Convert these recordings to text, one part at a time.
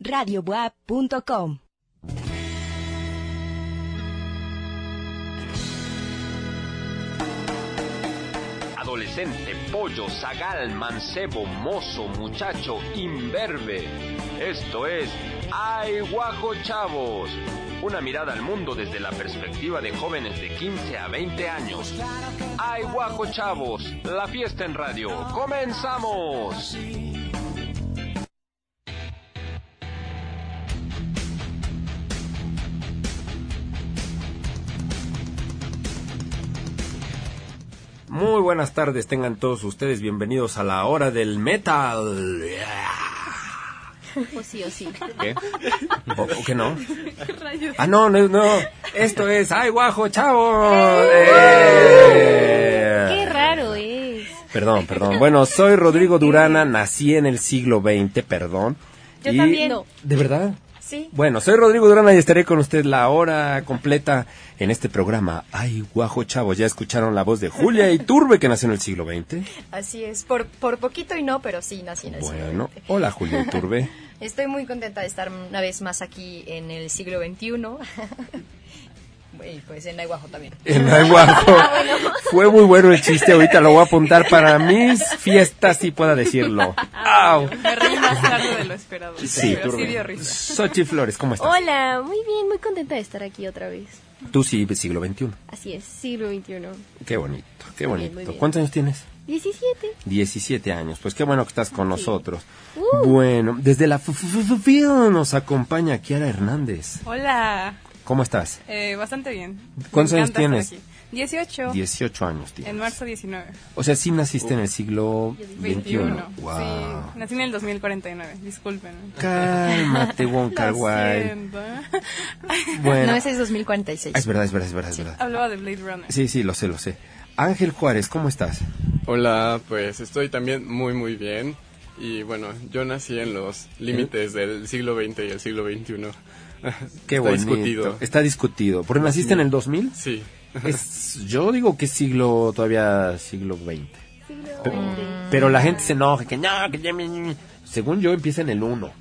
radiobuap.com. Adolescente, pollo, zagal, mancebo, mozo, muchacho, imberbe. Esto es Ay Guajo Chavos. Una mirada al mundo desde la perspectiva de jóvenes de 15 a 20 años. Ay Guajo Chavos, la fiesta en radio. ¡Comenzamos! Muy buenas tardes, tengan todos ustedes bienvenidos a la hora del metal. Pues sí o sí. ¿Qué? ¿O, o qué no? Ah, no, no, no. Esto es ¡Ay, guajo, chavo! Eh. Qué raro es. Perdón, perdón. Bueno, soy Rodrigo Durana, nací en el siglo XX, perdón. Yo Y- también. ¿De verdad? Sí. Bueno, soy Rodrigo Durana y estaré con usted la hora completa en este programa. Ay, guajo, chavos, ya escucharon la voz de Julia Iturbe, que nació en el siglo XX. Así es, por, por poquito y no, pero sí nací en el siglo Bueno, XX. hola Julia Iturbe. Estoy muy contenta de estar una vez más aquí en el siglo XXI. y pues en Aiguajo también. En Ay, guajo. Fue muy bueno el chiste, ahorita lo voy a apuntar para mis fiestas, si pueda decirlo. Au. Me reí más tarde de lo esperado. Sí, pero sí dio risa. Sochi Flores, ¿cómo estás? Hola, muy bien, muy contenta de estar aquí otra vez. Tú sí, siglo XXI. Así es, siglo XXI. Qué bonito, qué Muy bien, bonito. muy bien. ¿Cuántos años tienes? 17. 17 años. Pues qué bueno que estás con nosotros. Bueno, desde la F- F- F- F- nos acompaña Kiara Hernández. Hola, ¿Cómo estás? eh, bastante bien. ¿Cuántos años tienes? estar aquí. 18. 18 años tienes. En marzo 19. O sea, sí naciste en el siglo 21. 21. Wow. Sí, nací en el 2049. Disculpen. Cálmate, Wonka. Bueno, No, ese es 2046. es verdad, es verdad, es verdad, es verdad. Hablaba de Blade Runner. Sí, sí, lo sé, lo sé. Ángel Juárez, ¿cómo estás? Hola, pues estoy también muy muy bien y bueno, yo nací en los límites del siglo XX y el siglo XXI. Qué Está bonito. discutido. Está discutido. ¿Porque naciste en el 2000? Sí. Es, yo digo que es siglo, todavía siglo XX. Pero, pero la gente se enoja, que no, que ya... Según yo empieza en el 1, ¿no?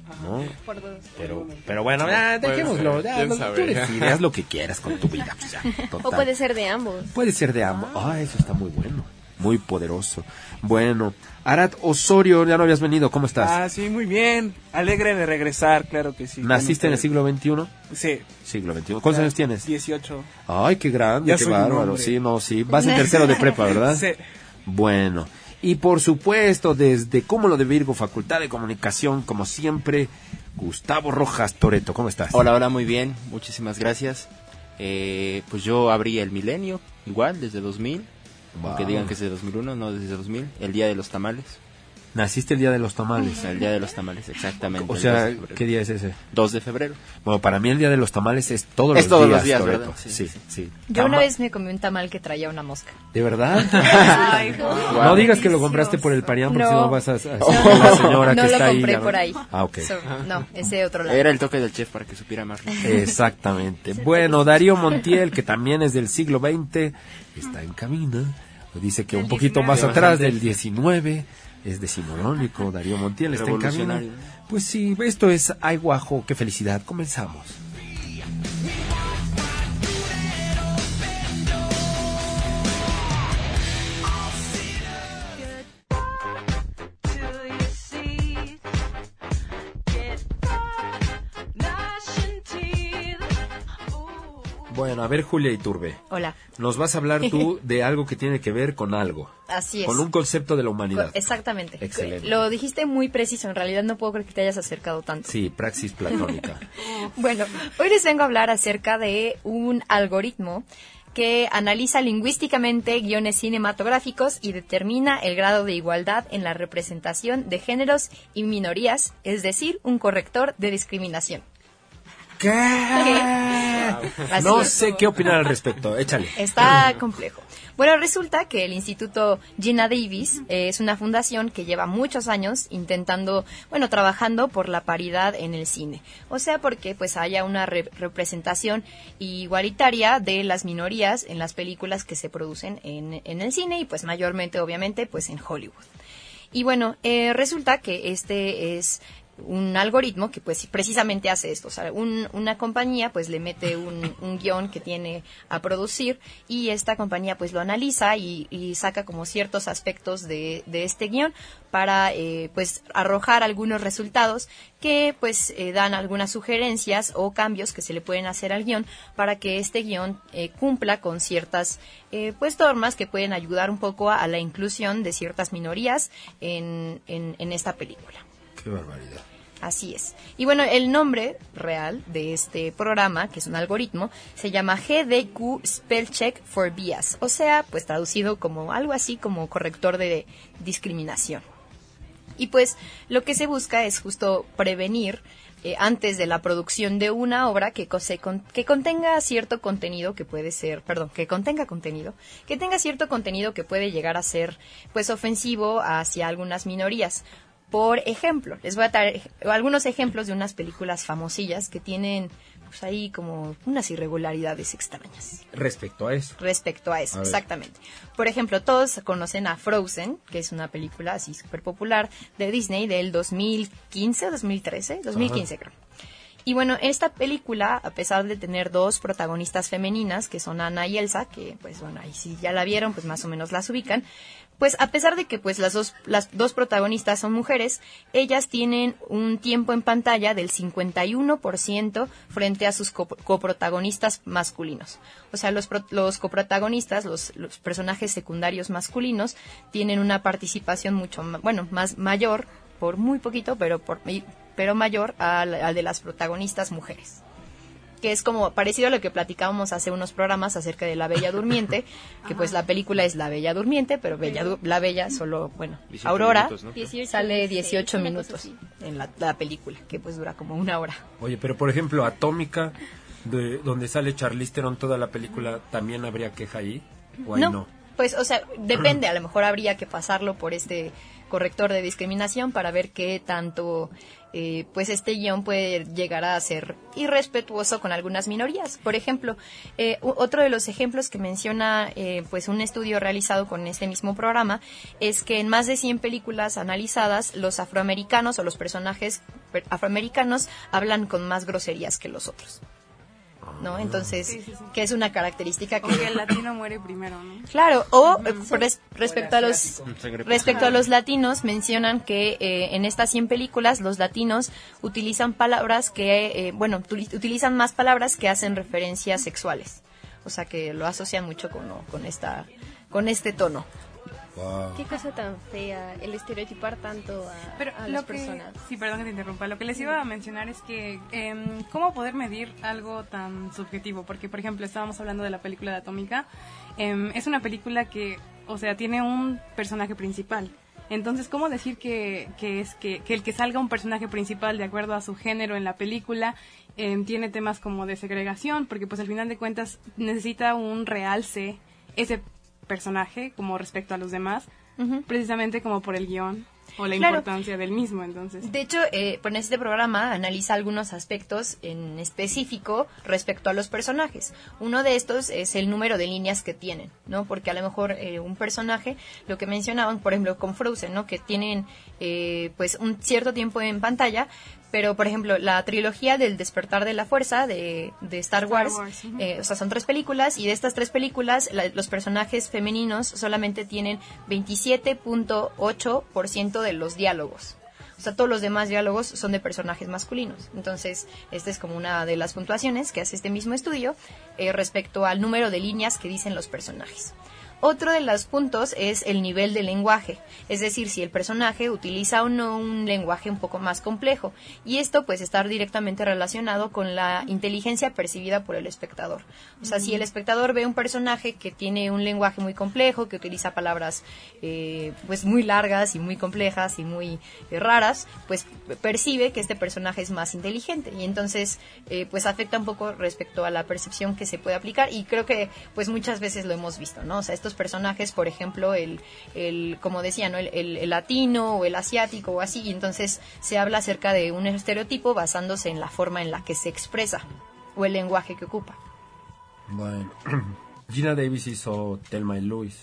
Pero, pero bueno, ya, dejémoslo. Ya, tú decides, haz lo que quieras con tu vida. pues ya, O puede ser de ambos. Puede ser de ambos. Ah, eso está muy bueno. Muy poderoso. Bueno, Arat Osorio, ya no habías venido. ¿Cómo estás? Ah, sí, muy bien. Alegre de regresar, claro que sí. ¿Naciste en el siglo XXI? Sí. Siglo XXI. ¿Cuántos Ya, años tienes? 18. Ay, qué grande, Ya qué bárbaro. Sí, no, sí. Vas en tercero de prepa, ¿verdad? Sí. Bueno, y por supuesto, desde Cúmulo de Virgo, Facultad de Comunicación, como siempre, Gustavo Rojas Toreto, ¿cómo estás? Hola, hola, muy bien, muchísimas gracias. Eh, pues yo abrí el milenio, igual, desde 2000, Wow. aunque digan que es de 2001, no desde 2000, el día de los tamales. Naciste el día de los tamales. el día de los tamales, exactamente. O sea, 2 de febrero. ¿qué día es ese? 2 de febrero. Bueno, para mí el día de los tamales es todos Es los todos días, los días. ¿verdad? Sí, Sí, sí. sí. Yo una vez me comí un tamal que traía una mosca. ¿De verdad? Ay, no guau, digas que lo compraste por el parián, porque No. si no vas a, a a No, la señora no que lo está ahí. compré ya no- por ahí. Ah, ok. So, no, ese otro lado. Era el toque del chef para que supiera más. Exactamente. Bueno, Darío Montiel, que también es del siglo XX, está en camino. Dice que un poquito 19. más atrás del 19 es decimonónico. Darío Montiel está en camino. Pues sí, esto es Ay Guajo, qué felicidad. Comenzamos. Bueno, a ver, Julia Iturbe, Hola. nos vas a hablar tú de algo que tiene que ver con algo, Así es. con un concepto de la humanidad. Exactamente. Excelente. Lo dijiste muy preciso, en realidad no puedo creer que te hayas acercado tanto. Sí, praxis platónica. Bueno, hoy les vengo a hablar acerca de un algoritmo que analiza lingüísticamente guiones cinematográficos y determina el grado de igualdad en la representación de géneros y minorías, es decir, un corrector de discriminación. ¿Qué? No sé qué opinar al respecto. Échale. Está complejo. Bueno, resulta que el Instituto Gina Davis eh, es una fundación que lleva muchos años intentando, bueno, trabajando por la paridad en el cine. O sea, porque pues haya una re- representación igualitaria de las minorías en las películas que se producen en, en el cine y pues mayormente, obviamente, pues en Hollywood. Y bueno, eh, resulta que este es un algoritmo que pues precisamente hace esto. O sea, un- una compañía pues le mete un, un guion que tiene a producir y esta compañía pues lo analiza y, y saca como ciertos aspectos de, de este guion para eh, pues arrojar algunos resultados que pues eh, dan algunas sugerencias o cambios que se le pueden hacer al guion para que este guion eh, cumpla con ciertas eh, pues normas que pueden ayudar un poco a, a la inclusión de ciertas minorías en, en, en esta película. Barbaridad. Así es. Y bueno, el nombre real de este programa, que es un algoritmo, se llama GDQ Spell Check for Bias, o sea, pues traducido como algo así como corrector de discriminación. Y pues lo que se busca es justo prevenir eh, antes de la producción de una obra que, que contenga cierto contenido que puede ser, perdón, que contenga contenido, que tenga cierto contenido que puede llegar a ser pues ofensivo hacia algunas minorías. Por ejemplo, les voy a dar ej- algunos ejemplos de unas películas famosillas que tienen pues ahí como unas irregularidades extrañas Respecto a eso. respecto a eso, A exactamente. Por ejemplo, todos conocen a Frozen, que es una película así súper popular de Disney del 2015 o 2013, 2015 creo. Y bueno, esta película, a pesar de tener dos protagonistas femeninas, que son Anna y Elsa, que pues bueno, ahí si ya la vieron, pues más o menos las ubican, pues a pesar de que pues las dos, las dos protagonistas son mujeres, ellas tienen un tiempo en pantalla del 51% frente a sus co- coprotagonistas masculinos. O sea, los, los coprotagonistas, los, los personajes secundarios masculinos, tienen una participación mucho, bueno, más mayor, por muy poquito, pero, por, pero mayor al, al de las protagonistas mujeres que es como parecido a lo que platicábamos hace unos programas acerca de La Bella Durmiente, que pues la película es La Bella Durmiente, pero Bella Du- La Bella solo, bueno, 18 Aurora minutos, ¿no? 18, sale 16, 18 una minutos en la, la película, que pues dura como una hora. Oye, pero por ejemplo, Atómica, de, donde sale Charlize Theron toda la película, ¿también habría queja ahí? ¿O ahí no? Pues, o sea, depende, a lo mejor habría que pasarlo por este corrector de discriminación para ver qué tanto, eh, pues este guion puede llegar a ser irrespetuoso con algunas minorías. Por ejemplo, eh, otro de los ejemplos que menciona, eh, pues un estudio realizado con este mismo programa, es que en más de 100 películas analizadas, los afroamericanos o los personajes per- afroamericanos hablan con más groserías que los otros. ¿No? Entonces, Sí, sí, sí. que es una característica que... El latino muere primero, ¿no? Claro, o eh, res- respecto a los respecto a los latinos mencionan que eh, en estas 100 películas los latinos utilizan palabras que eh, bueno, utilizan más palabras que hacen referencias sexuales. O sea, que lo asocian mucho con con esta con este tono. Wow. Qué cosa tan fea el estereotipar tanto a, Pero a lo las que, personas. sí, perdón que te interrumpa. Lo que les iba a mencionar es que em, cómo poder medir algo tan subjetivo, porque por ejemplo estábamos hablando de la película de Atómica. Em, es una película que, o sea, tiene un personaje principal. Entonces, ¿cómo decir que, que es que, que el que salga un personaje principal de acuerdo a su género en la película em, tiene temas como de segregación? Porque pues al final de cuentas necesita un realce ese personaje como respecto a los demás, precisamente como por el guion o la Claro. importancia del mismo, entonces. De hecho, eh, en este programa analiza algunos aspectos en específico respecto a los personajes. Uno de estos es el número de líneas que tienen, ¿no? Porque a lo mejor eh, un personaje, lo que mencionaban, por ejemplo, con Frozen, ¿no? Que tienen eh, pues un cierto tiempo en pantalla, pero por ejemplo la trilogía del despertar de la fuerza de, de Star, Wars, eh, o sea, son tres películas y de estas tres películas la- los personajes femeninos solamente tienen 27.8% de los diálogos. O sea, todos los demás diálogos son de personajes masculinos. Entonces, esta es como una de las puntuaciones que hace este mismo estudio eh, respecto al número de líneas que dicen los personajes. Otro de los puntos es el nivel de lenguaje, es decir, si el personaje utiliza o no un lenguaje un poco más complejo. Y esto pues está directamente relacionado con la inteligencia percibida por el espectador. O sea, si el espectador ve un personaje que tiene un lenguaje muy complejo, que utiliza palabras eh, pues muy largas y muy complejas y muy eh, raras, pues percibe que este personaje es más inteligente y entonces eh, pues afecta un poco respecto a la percepción que se puede aplicar y creo que pues muchas veces lo hemos visto, ¿no? O sea, estos personajes, por ejemplo, el, el como decía, ¿no? El, el- el latino o el asiático o así, y entonces se habla acerca de un estereotipo basándose en la forma en la que se expresa o el lenguaje que ocupa. Bueno. Gina Davis hizo Thelma y Louise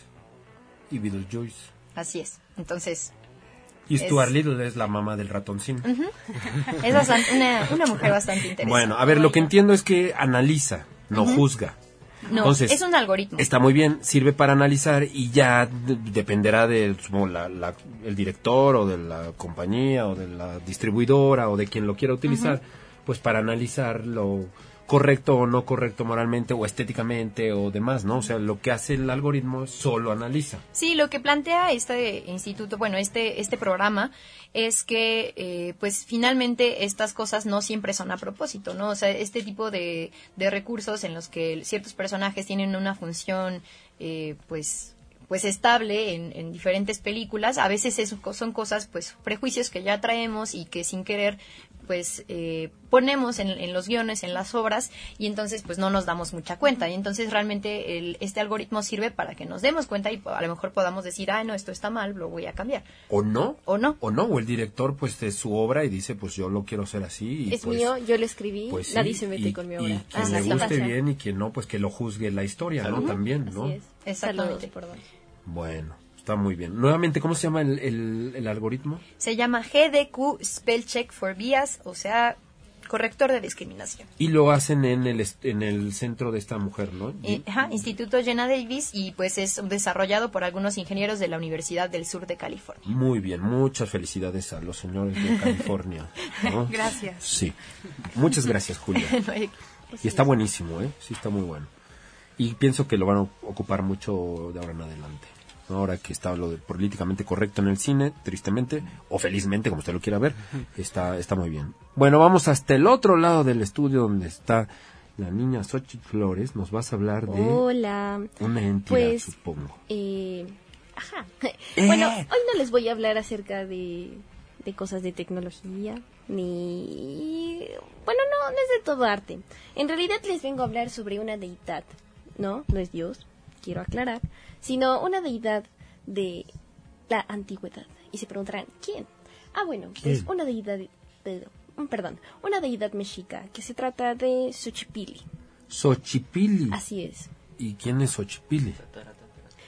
y Beetlejuice. Así es. Entonces, Y Stuart Little es la mamá del ratoncín. Es una, una, mujer bastante interesante. Bueno, a ver, lo que entiendo es que analiza, no juzga. No, Entonces, es un algoritmo. Está muy bien, sirve para analizar y ya dependerá del el director o de la compañía o de la distribuidora o de quien lo quiera utilizar, pues para analizar lo correcto o no correcto moralmente o estéticamente o demás, ¿no? O sea, lo que hace el algoritmo solo analiza. Sí, lo que plantea este instituto, bueno, este, este programa es que, eh, pues, finalmente estas cosas no siempre son a propósito, ¿no? O sea, este tipo de, de recursos en los que ciertos personajes tienen una función, eh, pues, pues estable en, en, diferentes películas. A veces eso son cosas, pues prejuicios que ya traemos y que sin querer pues eh, ponemos en, los guiones, en las obras, y entonces pues no nos damos mucha cuenta. Y entonces realmente el, este algoritmo sirve para que nos demos cuenta y a lo mejor podamos decir, ah, no, esto está mal, lo voy a cambiar. O no. O no. O no, o el director pues de su obra y dice, pues yo lo quiero hacer así. Y, es pues, mío, yo lo escribí, pues nadie se mete con mi obra. Y quien le guste bien y quien no, pues que lo juzgue la historia, ¿no? También, ¿no? Así es. Exactamente. Bueno. Está muy bien. Nuevamente, ¿cómo se llama el, el, algoritmo? Se llama GDQ Spell Check for Bias, o sea, corrector de discriminación. Y lo hacen en el, en el centro de esta mujer, ¿no? Eh, ajá, Instituto Jenna Davis y pues es desarrollado por algunos ingenieros de la Universidad del Sur de California. Muy bien, muchas felicidades a los señores de California. gracias. Sí, muchas gracias Julia. y está buenísimo, ¿eh? Sí, está muy bueno. Y pienso que lo van a ocupar mucho de ahora en adelante ahora que está lo de políticamente correcto en el cine, tristemente, o felizmente, como usted lo quiera ver, está, está muy bien. Bueno, vamos hasta el otro lado del estudio donde está la niña Xochitl Flores. Nos vas a hablar de Hola. una entidad, pues, supongo. Eh, ajá. Eh. Bueno, hoy no les voy a hablar acerca de, de cosas de tecnología, ni... Bueno, no, no es de todo arte. En realidad les vengo a hablar sobre una deidad, ¿no? No es Dios, quiero aclarar sino una deidad de la antigüedad. Y se preguntarán, ¿quién? Ah, bueno, es una deidad, de, mm, perdón, una deidad mexica que se trata de Xochipili. Xochipili. Así es. ¿Y quién es Xochipili?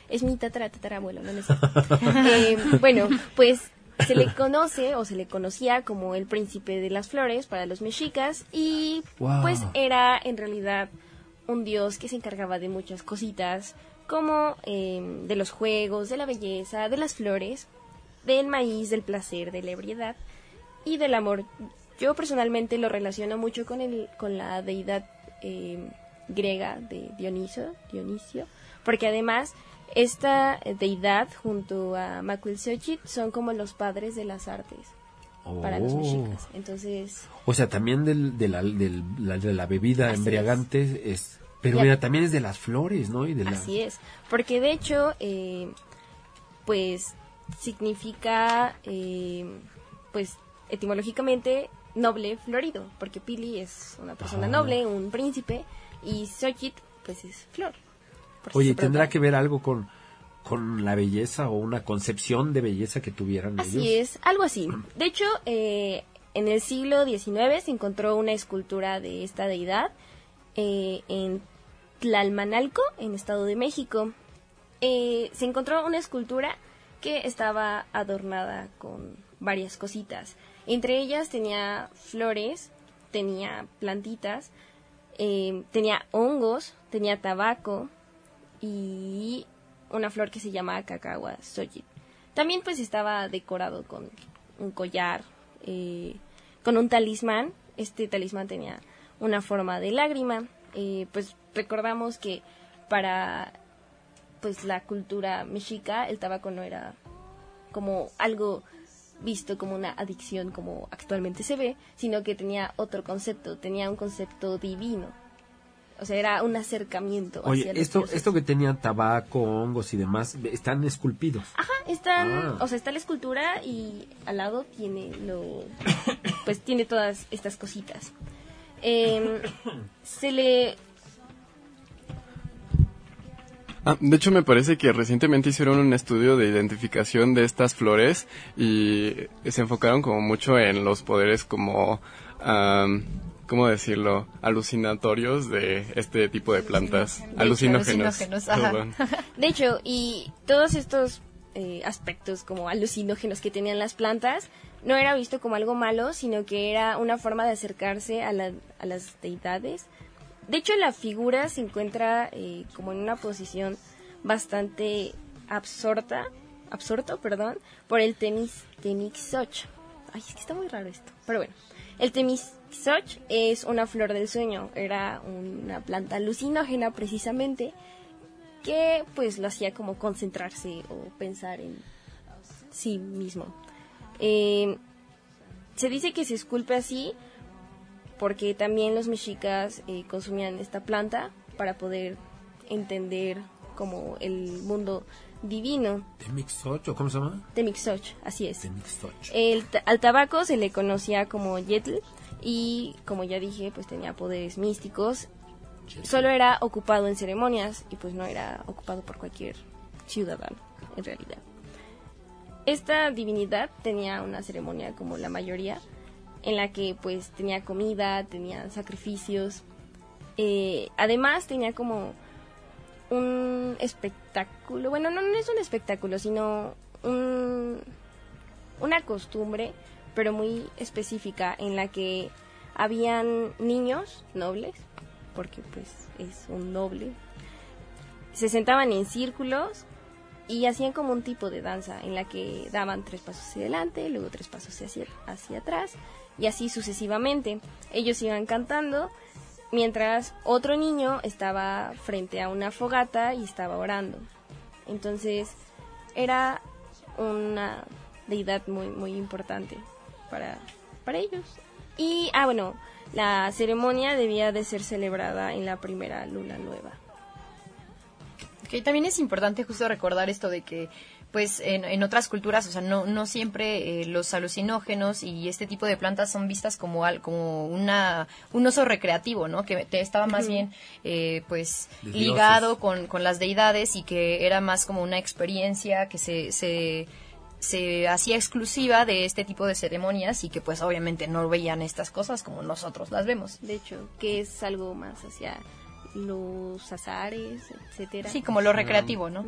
Es mi tatara, tatarabuelo, no eh, bueno, pues se le conoce o se le conocía como el príncipe de las flores para los mexicas y pues era en realidad un dios que se encargaba de muchas cositas como em, de los juegos, de la belleza, de las flores, del maíz, del placer, de la ebriedad y del amor. Yo personalmente lo relaciono mucho con, el, con la deidad em, griega de Dioniso, Dionisio, porque además esta deidad junto a Macuilxochitl son como los padres de las artes para los oh. mexicas. Entonces, o sea, también del, de, la, de la bebida embriagante es pero mira, también es de las flores, ¿no? Y de Así es, porque de hecho, eh, pues significa, eh, pues etimológicamente, noble florido, porque Pili es una persona noble, un príncipe, y Xochitl, pues es flor. Oye, ¿tendrá que ver algo con, con la belleza o una concepción de belleza que tuvieran así es, algo así. De hecho, eh, en el siglo XIX se encontró una escultura de esta deidad eh, en Tlalmanalco, en Estado de México. Eh, se encontró una escultura que estaba adornada con varias cositas. Entre ellas tenía flores, tenía plantitas, eh, tenía hongos, tenía tabaco y una flor que se llama cacagua soji. También pues estaba decorado con un collar, con un talismán. Este talismán tenía una forma de lágrima. Eh, pues recordamos que para pues la cultura mexica el tabaco no era como algo visto como una adicción como actualmente se ve, sino que tenía otro concepto, tenía un concepto divino. O sea, era un acercamiento. Oye, esto, esto que tenía tabaco, hongos y demás, están esculpidos. Ajá, están, ah. o sea, está la escultura y al lado tiene lo, pues tiene todas estas cositas. Em, se le... Ah, de hecho, me parece que recientemente hicieron un estudio de identificación de estas flores y se enfocaron como mucho en los poderes como... ¿cómo decirlo? Alucinatorios de este tipo de plantas. Alucinógenos. De hecho, y todos estos eh, aspectos como alucinógenos que tenían las plantas, no era visto como algo malo, sino que era una forma de acercarse a, a las deidades. De hecho, la figura se encuentra eh, como en una posición bastante absorta, absorto, perdón, por el tenis, Temixoch. Ay, es que está muy raro esto, pero bueno. El Temixoch es una flor del sueño, era una planta alucinógena precisamente, que pues lo hacía como concentrarse o pensar en sí mismo. Eh, se dice que se esculpe así porque también los mexicas eh, consumían esta planta para poder entender como el mundo divino. ¿Temixoch cómo se llama? Temixoch, así es. El, al tabaco se le conocía como yetl y como ya dije, pues tenía poderes místicos. Solo era ocupado en ceremonias y pues no era ocupado por cualquier ciudadano, en realidad. Esta divinidad tenía una ceremonia como la mayoría, en la que pues tenía comida, tenía sacrificios. Eh, además tenía como un espectáculo, bueno, no, es un espectáculo, sino un, una costumbre, pero muy específica, en la que habían niños nobles, porque pues es un noble, se sentaban en círculos y hacían como un tipo de danza en la que daban tres pasos hacia adelante, luego tres pasos hacia, hacia atrás y así sucesivamente. Ellos iban cantando mientras otro niño estaba frente a una fogata y estaba orando. Entonces era una deidad muy muy importante para, para ellos. Y ah bueno, la ceremonia debía de ser celebrada en la primera luna nueva. Que también es importante justo recordar esto de que pues en, otras culturas, o sea, no, no siempre eh, los alucinógenos y este tipo de plantas son vistas como, como una, un uso recreativo, ¿no? Que estaba más bien, eh, pues, ligado con, con, las deidades y que era más como una experiencia que se, se, se hacía exclusiva de este tipo de ceremonias y que pues obviamente no veían estas cosas como nosotros las vemos. De hecho, que es algo más hacia los azares, etcétera. Sí, como lo recreativo, ¿no?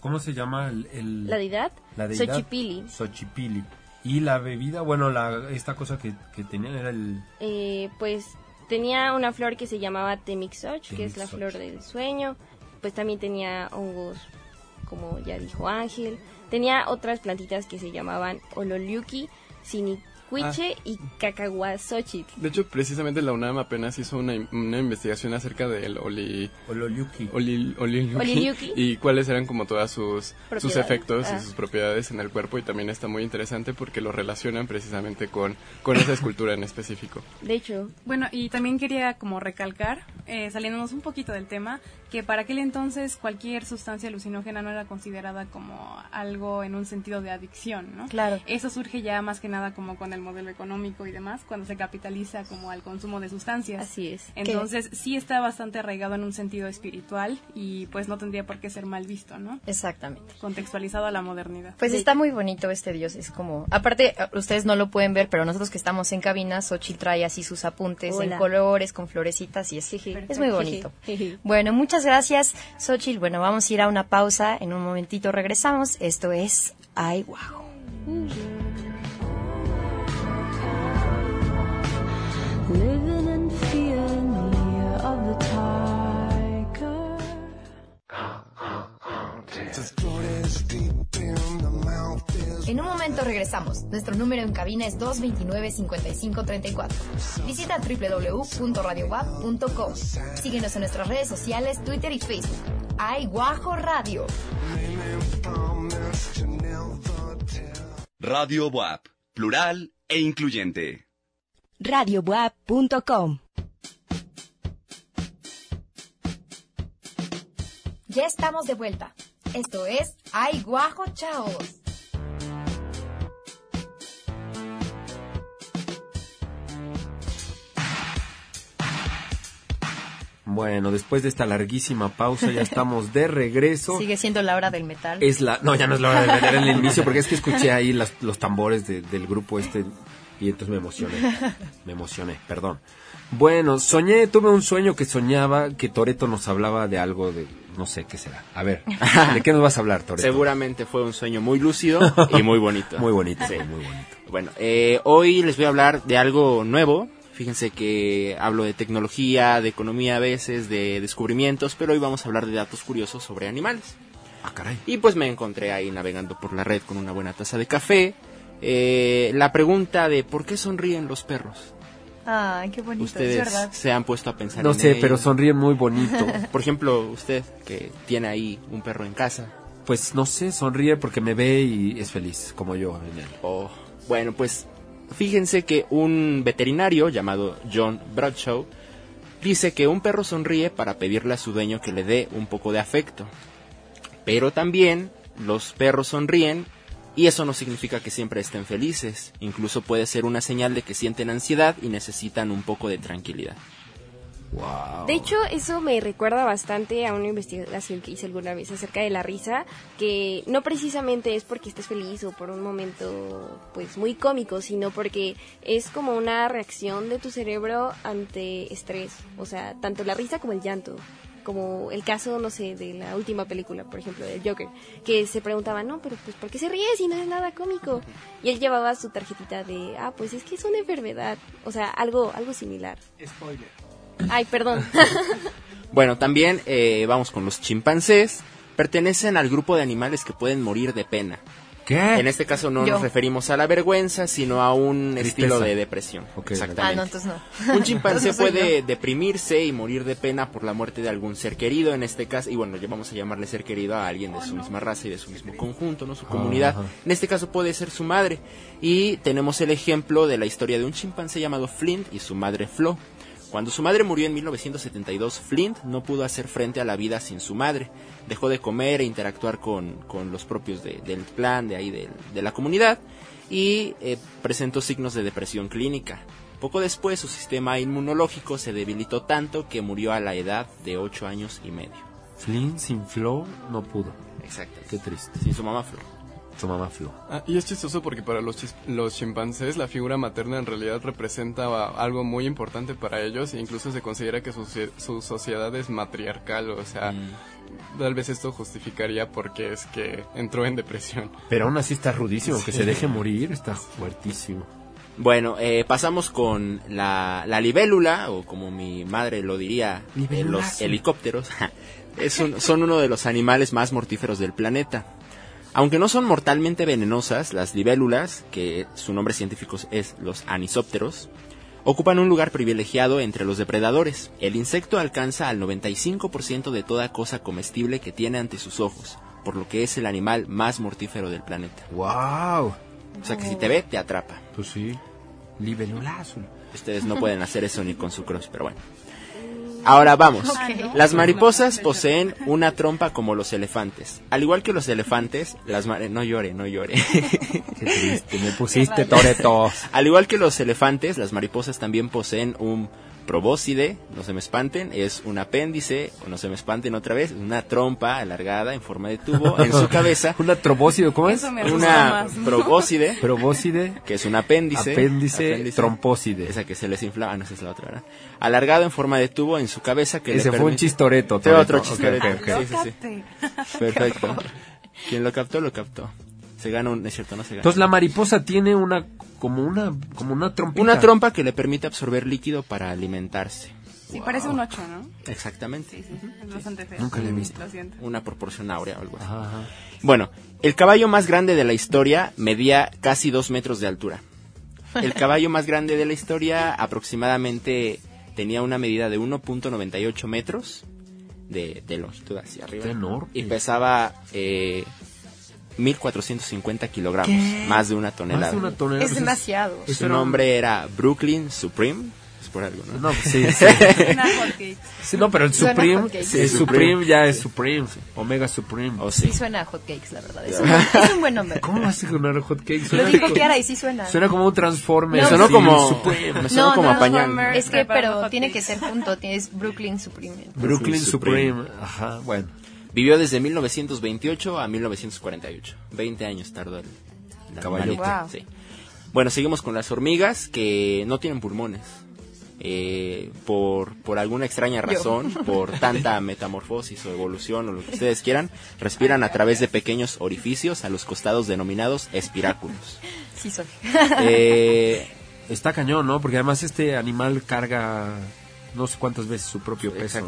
¿Cómo se llama el, la deidad? La deidad Xochipili. Xochipili. Y la bebida, bueno, la esta cosa que, que tenían era el eh, pues tenía una flor que se llamaba Temixoch, que es la flor del sueño. Pues también tenía hongos, como ya dijo Ángel. Tenía otras plantitas que se llamaban Ololiuki, Sinic Huiche y Cacahuazochitl. De hecho, precisamente la UNAM apenas hizo una, una investigación acerca del oli... Ololiuki. y cuáles eran como todas sus, sus efectos y ah. sus propiedades en el cuerpo y también está muy interesante porque lo relacionan precisamente con, con esa escultura en específico. De hecho. Bueno, y también quería como recalcar, eh, saliéndonos un poquito del tema, que para aquel entonces cualquier sustancia alucinógena no era considerada como algo en un sentido de adicción, ¿no? Claro. Eso surge ya más que nada como con el modelo económico y demás, cuando se capitaliza como al consumo de sustancias. Así es. Entonces sí está bastante arraigado en un sentido espiritual y pues no tendría por qué ser mal visto, ¿no? Exactamente. Contextualizado a la modernidad. Pues está muy bonito este dios, es como, aparte ustedes no lo pueden ver, pero nosotros que estamos en cabina, Xochitl trae así sus apuntes en colores, con florecitas y es, es muy bonito. bueno, muchas gracias, Xochitl. Bueno, vamos a ir a una pausa. En un momentito regresamos. Esto es Ay, wow. En un momento regresamos. Nuestro número en cabina es 229-5534. Visita www.radiowap.com. Síguenos en nuestras redes sociales, Twitter y Facebook. Ay Guajo Radio. Radio WAP, plural e incluyente. RadioWap.com Ya estamos de vuelta. Esto es Ay Guajo Chavos. Bueno, después de esta larguísima pausa ya estamos de regreso. Sigue siendo la hora del metal. Es la, no, ya no es la hora del metal en el inicio, porque es que escuché ahí los tambores del grupo este y entonces me emocioné. Me emocioné, perdón. Bueno, soñé, tuve un sueño que soñaba que Toreto nos hablaba de algo de, no sé qué será. A ver, ¿de qué nos vas a hablar, Toreto? Seguramente fue un sueño muy lúcido y muy bonito. muy bonito, sí, muy bonito. Bueno, eh, hoy les voy a hablar de algo nuevo. Fíjense que hablo de tecnología, de economía a veces, de descubrimientos, pero hoy vamos a hablar de datos curiosos sobre animales. Ah, caray. Y pues me encontré ahí navegando por la red con una buena taza de café. Eh, la pregunta de ¿por qué sonríen los perros? Ay, qué bonito, Ustedes es verdad. se han puesto a pensar No en sé, ello? pero sonríen muy bonito. Por ejemplo, usted que tiene ahí un perro en casa. Pues no sé, sonríe porque me ve y es feliz, como yo en él. Oh, bueno, pues fíjense que un veterinario llamado John Bradshaw dice que un perro sonríe para pedirle a su dueño que le dé un poco de afecto. Pero también los perros sonríen y eso no significa que siempre estén felices. Incluso puede ser una señal de que sienten ansiedad y necesitan un poco de tranquilidad. Wow. De hecho, eso me recuerda bastante a una investigación que hice alguna vez acerca de la risa, que no precisamente es porque estés feliz o por un momento pues muy cómico, sino porque es como una reacción de tu cerebro ante estrés, o sea, tanto la risa como el llanto. Como el caso, no sé, de la última película, por ejemplo, del Joker, que se preguntaba, no, pero pues, ¿por qué se ríe si no es nada cómico? Y él llevaba su tarjetita de, ah, pues es que es una enfermedad, o sea, algo, algo similar. Spoiler. Ay, perdón. Bueno, también eh, vamos con los chimpancés. Pertenecen al grupo de animales que pueden morir de pena. ¿Qué? En este caso no Yo. nos referimos a la vergüenza, sino a un Tristeza. estilo de depresión. Exactamente. Ah, no, entonces no. Un chimpancé puede deprimirse y morir de pena por la muerte de algún ser querido, en este caso, y bueno, vamos a llamarle ser querido a alguien de su misma raza y de su mismo conjunto, ¿no? Su comunidad. Ajá. En este caso puede ser su madre. Y tenemos el ejemplo de la historia de un chimpancé llamado Flint y su madre Flo. Cuando su madre murió en 1972, Flint no pudo hacer frente a la vida sin su madre. Dejó de comer e interactuar con, con los propios de- del clan, de ahí de, la comunidad, y eh, presentó signos de depresión clínica. Poco después su sistema inmunológico se debilitó tanto que murió a la edad de 8 años y medio. Flynn sin Flo no pudo. Exacto. Qué triste. Sin su mamá Flo. Su mamá Flo. Ah, y es chistoso porque para los, chis- los chimpancés la figura materna en realidad representa algo muy importante para ellos e incluso se considera que su, su sociedad es matriarcal, o sea, tal vez esto justificaría porque es que entró en depresión. Pero aún así está rudísimo. Que se deje morir está fuertísimo. Bueno, eh, pasamos con la, la libélula, o como mi madre lo diría, eh, los helicópteros. Es un- son uno de los animales más mortíferos del planeta. Aunque no son mortalmente venenosas, las libélulas, que su nombre científico es los anisópteros, ocupan un lugar privilegiado entre los depredadores. El insecto alcanza al 95% de toda cosa comestible que tiene ante sus ojos, por lo que es el animal más mortífero del planeta. ¡Wow! O sea que si te ve, te atrapa. Pues sí. Libelulazo. Ustedes no pueden hacer eso ni con su cross, pero bueno. Ahora vamos. Las mariposas poseen una trompa como los elefantes. Al igual que los elefantes, las mari- no llore, no llore. Qué triste. Me pusiste Toreto. Al igual que los elefantes, las mariposas también poseen un probóscide, no se me espanten, es un apéndice, o no se me espanten otra vez, una trompa alargada en forma de tubo en su cabeza, Una trobóside, ¿cómo es? Una más. probóscide, que es un apéndice, apéndice, trompóside. esa que se les infla, ah, no esa es la otra, ¿verdad? Alargado en forma de tubo en su cabeza que Ese le fue un chistoreto. Fue otro chistoreto. Sí, sí, sí. Perfecto. Quien lo captó, lo captó. Se gana un, es cierto, no se gana. Entonces la mariposa tiene una como una como una trompita. Una trompa que le permite absorber líquido para alimentarse. Sí, parece un 8, ¿no? Exactamente. Sí, sí, es bastante feo. Nunca la he visto. Lo siento. Una proporción áurea o algo así. Ajá, ajá. Bueno, el caballo más grande de la historia medía casi dos metros de altura. El caballo más grande de la historia aproximadamente tenía una medida de 1.98 metros de, de longitud hacia arriba. Está enorme. Y pesaba eh, 1.450 kilogramos, más de una tonelada. Más de una tonelada. Es pues demasiado. Su nombre era Brooklyn Supreme. Es por algo, ¿no? No, sí, sí. Sí, no, pero el Supreme, hotcake. el Sí, Supreme, ya es Supreme, Omega Supreme. O Sí sí. suena a hotcakes, la verdad. Es un, es un buen nombre. ¿Cómo vas a sonar hot cake? Lo Suena, dijo como- Kiara y sí suena. suena como un Transformer. No, sonó como, Supreme. me sonó No, como no, a pañal. Transformer. Es que, pero tiene que ser junto. Tienes Brooklyn Supreme. Brooklyn Supreme. Supreme. Ajá, bueno. Vivió desde 1928 a 1948. 20 años tardó el, el Wow. sí. Bueno, seguimos con las hormigas que no tienen pulmones. eh, por, por alguna extraña razón, por tanta metamorfosis o evolución o lo que ustedes quieran, respiran a través de pequeños orificios a los costados denominados espiráculos. Sí, soy. Eh, Está cañón, ¿no? Porque además este animal carga no sé cuántas veces su propio peso. ¿no?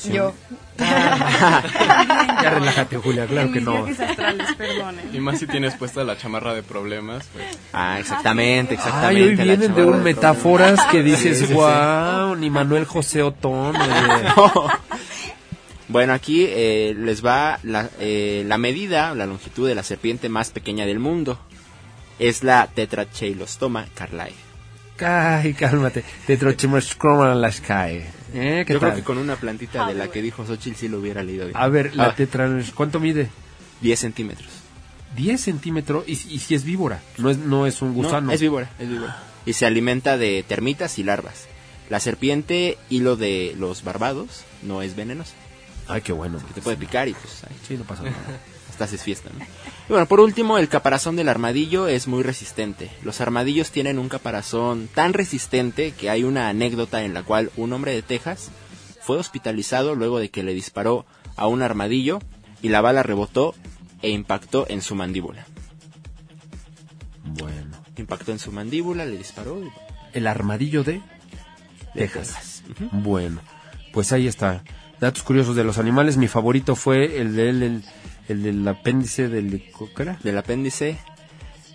Sí. Yo. Ya relájate, Julia, claro En que no. Y más si tienes puesta la chamarra de problemas, pues. Ah, exactamente, Ay, exactamente. hoy la vienen de un de metáforas que Sí, sí, dices, sí. wow, ni Manuel José Otón. oye". Bueno, aquí eh, les va la, eh, la medida, la longitud de la serpiente más pequeña del mundo. Es la Tetracheilostoma carlae. Ay, cálmate. Tetrochimoscroma en la sky. ¿Eh? ¿Qué Yo creo que con una plantita de la que dijo Xochitl sí lo hubiera leído bien. A ver, la Ah. ¿Cuánto mide? 10 centímetros. 10 centímetros y, y si es víbora. No es, no es un gusano. No, es víbora, es víbora. Y se alimenta de termitas y larvas. La serpiente hilo de los barbados no es venenosa. Ay, qué bueno. Que te puede picar y pues ay, Sí, no pasa nada. haces fiesta, ¿no? Y bueno, por último, el caparazón del armadillo es muy resistente. Los armadillos tienen un caparazón tan resistente que hay una anécdota en la cual un hombre de Texas fue hospitalizado luego de que le disparó a un armadillo y la bala rebotó e impactó en su mandíbula. Bueno. Impactó en su mandíbula, le disparó y El armadillo de de Texas. Bueno, pues ahí está. Datos curiosos de los animales. Mi favorito fue el del el, el del apéndice del... ¿Qué era? del apéndice,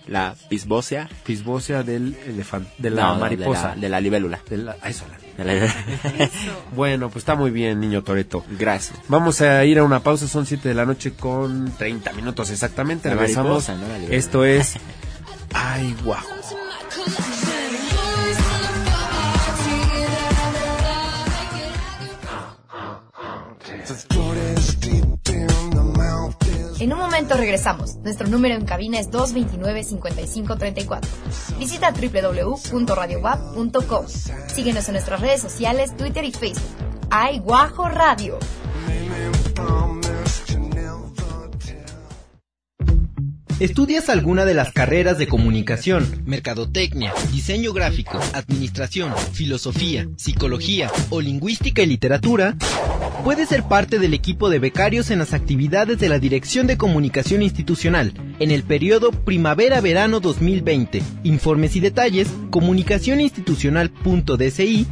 la pisbócea, Fisbósea del elefante, de la no, mariposa. de la, de la libélula. De la- eso, la- De la- Bueno, pues está muy bien, niño Toreto. Gracias. Vamos a ir a una pausa, son 7 de la noche con 30 minutos exactamente. La Regresamos. mariposa, ¿no? La libélula. Esto es Ay, guajo. Regresamos. Nuestro número en cabina es 229-5534. Visita www.radiowap.com. Síguenos en nuestras redes sociales, Twitter y Facebook. ¡Ay, Guajo Radio! ¿Estudias alguna de las carreras de comunicación, mercadotecnia, diseño gráfico, administración, filosofía, psicología o lingüística y literatura? Puedes ser parte del equipo de becarios en las actividades de la Dirección de Comunicación Institucional en el periodo primavera-verano 2020. Informes y detalles comunicacioninstitucional.dci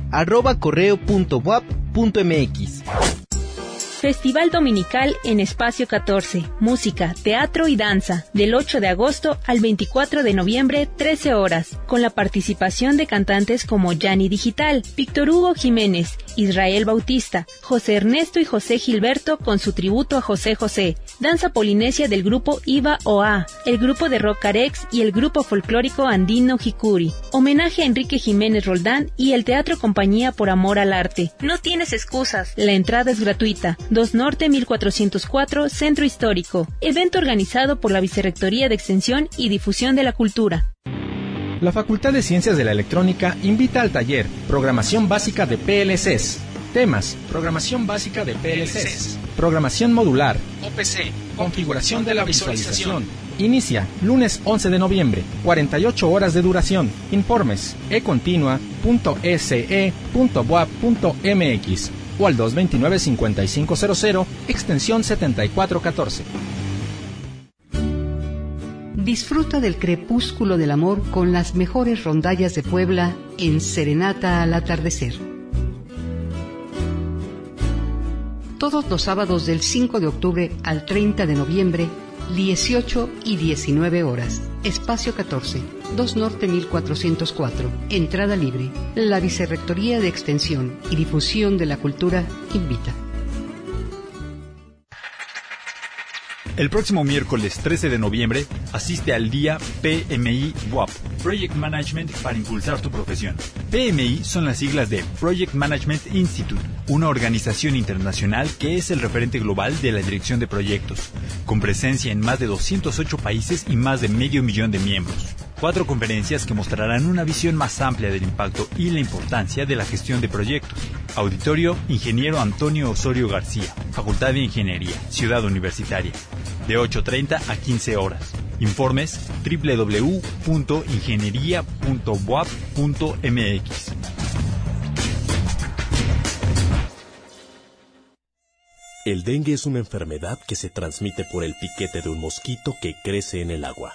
Festival Dominical en Espacio 14. Música, teatro y danza. Del 8 de agosto al 24 de noviembre, 13 horas. Con la participación de cantantes como Yanni Digital, Víctor Hugo Jiménez, Israel Bautista, José Ernesto y José Gilberto con su tributo a José José. Danza polinesia del grupo Iva OA, el grupo de rock Carex y el grupo folclórico andino Hikuri. Homenaje a Enrique Jiménez Roldán y el Teatro Compañía por Amor al Arte. No tienes excusas. La entrada es gratuita. 2 Norte 1404, Centro Histórico. Evento organizado por la Vicerrectoría de Extensión y Difusión de la Cultura. La Facultad de Ciencias de la Electrónica invita al taller Programación Básica de PLCs. Temas: Programación Básica de PLCs, Programación Modular, OPC, Configuración de la Visualización. Inicia lunes 11 de noviembre, 48 horas de duración. Informes econtinua.se.boa.mx o al 229-5500, extensión 7414. Disfruta del crepúsculo del amor con las mejores rondallas de Puebla en Serenata al atardecer. Todos los sábados del 5 de octubre al 30 de noviembre, 18 y 19 horas. Espacio 14, 2 Norte 1404. Entrada libre. La Vicerrectoría de Extensión y Difusión de la Cultura invita. El próximo miércoles 13 de noviembre asiste al día PMI WAP, Project Management para impulsar tu profesión. PMI son las siglas de Project Management Institute, una organización internacional que es el referente global de la dirección de proyectos, con presencia en más de 208 países y más de medio millón de miembros cuatro conferencias que mostrarán una visión más amplia del impacto y la importancia de la gestión de proyectos. Auditorio Ingeniero Antonio Osorio García, Facultad de Ingeniería, Ciudad Universitaria, de 8.30 a 15 horas. Informes www.ingeniería.boap.mx. El dengue es una enfermedad que se transmite por el piquete de un mosquito que crece en el agua.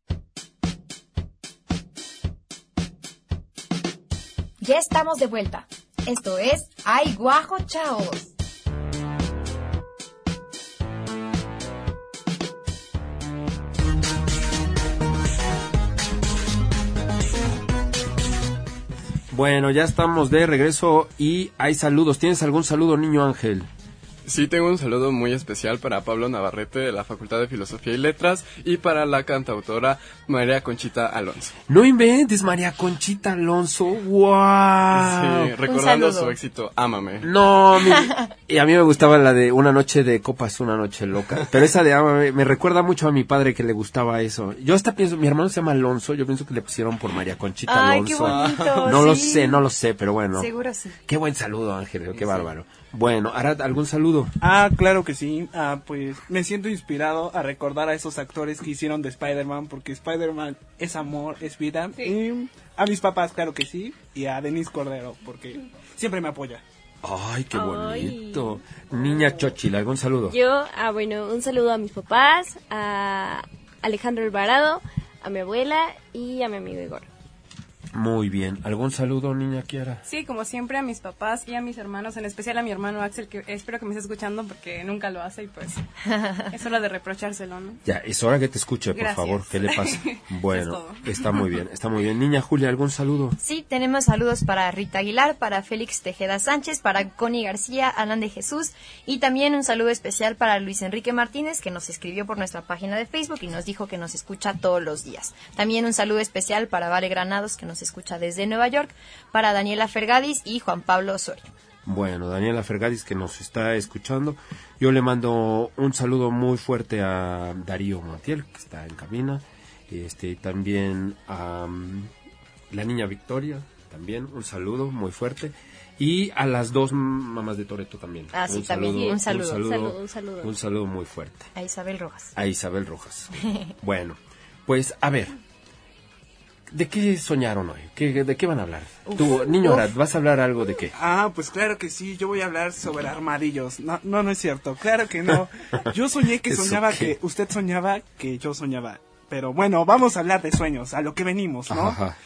Ya estamos de vuelta. Esto es Ay Guajo Chavos. Bueno, ya estamos de regreso y hay saludos. ¿Tienes algún saludo, niño Ángel? Sí, tengo un saludo muy especial para Pablo Navarrete de la Facultad de Filosofía y Letras y para la cantautora María Conchita Alonso. No inventes, María Conchita Alonso. ¡Wow! Sí, recordando su éxito, Ámame. No, mi- y a mí me gustaba la de Una noche de copas, una noche loca. Pero esa de Ámame me recuerda mucho a mi padre que le gustaba eso. Yo hasta pienso, mi hermano se llama Alonso, yo pienso que le pusieron por María Conchita Ay, qué Alonso. bonito, no lo sé, no lo sé, pero bueno. Seguro sí. Qué buen saludo, Ángel, qué bárbaro. Bueno, Arad, ¿algún saludo? Ah, claro que sí. Ah, pues me siento inspirado a recordar a esos actores que hicieron de Spider-Man, porque Spider-Man es amor, es vida. Y a mis papás, claro que sí. Y a Denise Cordero, porque siempre me apoya. Ay, qué bonito. Niña Chochila, ¿algún saludo? Yo, ah, bueno, un saludo a mis papás, a Alejandro Alvarado, a mi abuela y a mi amigo Igor. Muy bien. ¿Algún saludo, niña Kiara? Sí, como siempre a mis papás y a mis hermanos, en especial a mi hermano Axel, que espero que me esté escuchando porque nunca lo hace y pues es hora de reprochárselo, ¿no? Ya, es hora que te escuche, por Gracias. favor. ¿Qué le pasa? Bueno, está muy bien, está muy bien. Niña Julia, ¿algún saludo? Sí, tenemos saludos para Rita Aguilar, para Félix Tejeda Sánchez, para Connie García, Alan de Jesús y también un saludo especial para Luis Enrique Martínez que nos escribió por nuestra página de Facebook y nos dijo que nos escucha todos los días. También un saludo especial para Vale Granados que nos escucha desde Nueva York, para Daniela Fergadis y Juan Pablo Osorio. Bueno, Daniela Fergadis que nos está escuchando. Yo le mando un saludo muy fuerte a Darío Montiel, que está en cabina. Este, también a mm, la niña Victoria, también un saludo muy fuerte. Y a las dos mamás de Toreto también. Ah, sí, también. Un saludo. Un saludo, Saludo, un saludo. un saludo muy fuerte. A Isabel Rojas. A Isabel Rojas. Bueno, pues a ver. ¿De qué soñaron hoy? ¿Qué, ¿De qué van a hablar? Tú, niño uf. Arad, ¿vas a hablar algo de qué? Ah, pues claro que sí, yo voy a hablar sobre armadillos. No, no, no es cierto, claro que no. Yo soñé que ¿Eso soñaba que usted soñaba que yo soñaba. Pero bueno, vamos a hablar de sueños, a lo que venimos, ¿no? Ajá.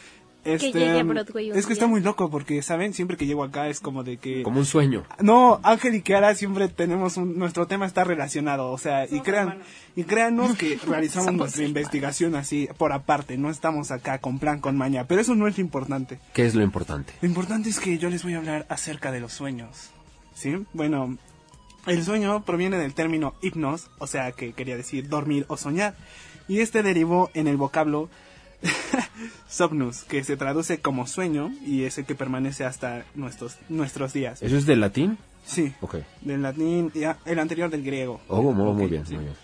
Este, Que llegue a Broadway un es que día. está muy loco porque, ¿saben? Siempre que llego acá es como de que... Como un sueño. No, Ángel y Kiara siempre tenemos un, nuestro tema está relacionado, o sea, y crean, y créanos que realizamos Somos nuestra hermanos. investigación así por aparte, no estamos acá con plan con maña, pero eso no es lo importante. ¿Qué es lo importante? Lo importante es que yo les voy a hablar acerca de los sueños. ¿Sí? Bueno, el sueño proviene del término hipnos, o sea, que quería decir dormir o soñar. Y este derivó en el vocablo somnus, que se traduce como sueño y es el que permanece hasta nuestros, nuestros días. ¿Eso es del latín? Sí, Ok. del latín, y a- el anterior del griego. Oh, muy, bien, sí. muy bien.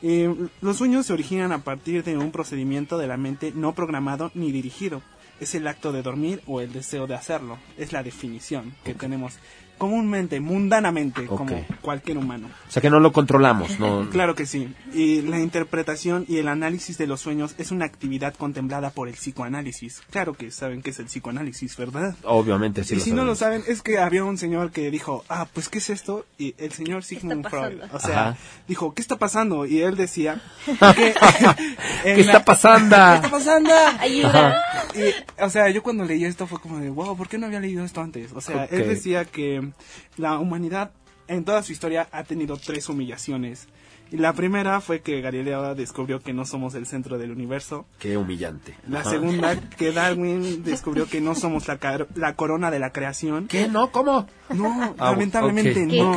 Eh, los sueños se originan a partir de un procedimiento de la mente no programado ni dirigido. Es el acto de dormir o el deseo de hacerlo. Es la definición que tenemos comúnmente, mundanamente, como cualquier humano. O sea que no lo controlamos, ¿no? Claro que sí. Y la interpretación y el análisis de los sueños es una actividad contemplada por el psicoanálisis. Claro que saben qué es el psicoanálisis, ¿verdad? Obviamente sí y lo si no lo saben, es que había un señor que dijo, ah, pues, ¿qué es esto? Y el señor Sigmund Freud, o sea, Ajá. dijo, ¿qué está pasando? Y él decía, que ¿Qué está pasando? ¿Qué está pasando? Ayuda. Y, o sea, yo cuando leí esto fue como de, wow, ¿por qué no había leído esto antes? O sea, él decía que la humanidad en toda su historia ha tenido tres humillaciones. Y la primera fue que Galileo descubrió que no somos el centro del universo. Qué humillante. La Ajá. segunda, que Darwin descubrió que no somos la, car- la corona de la creación. ¿Qué? ¿No? ¿Cómo? No, Ah, lamentablemente no.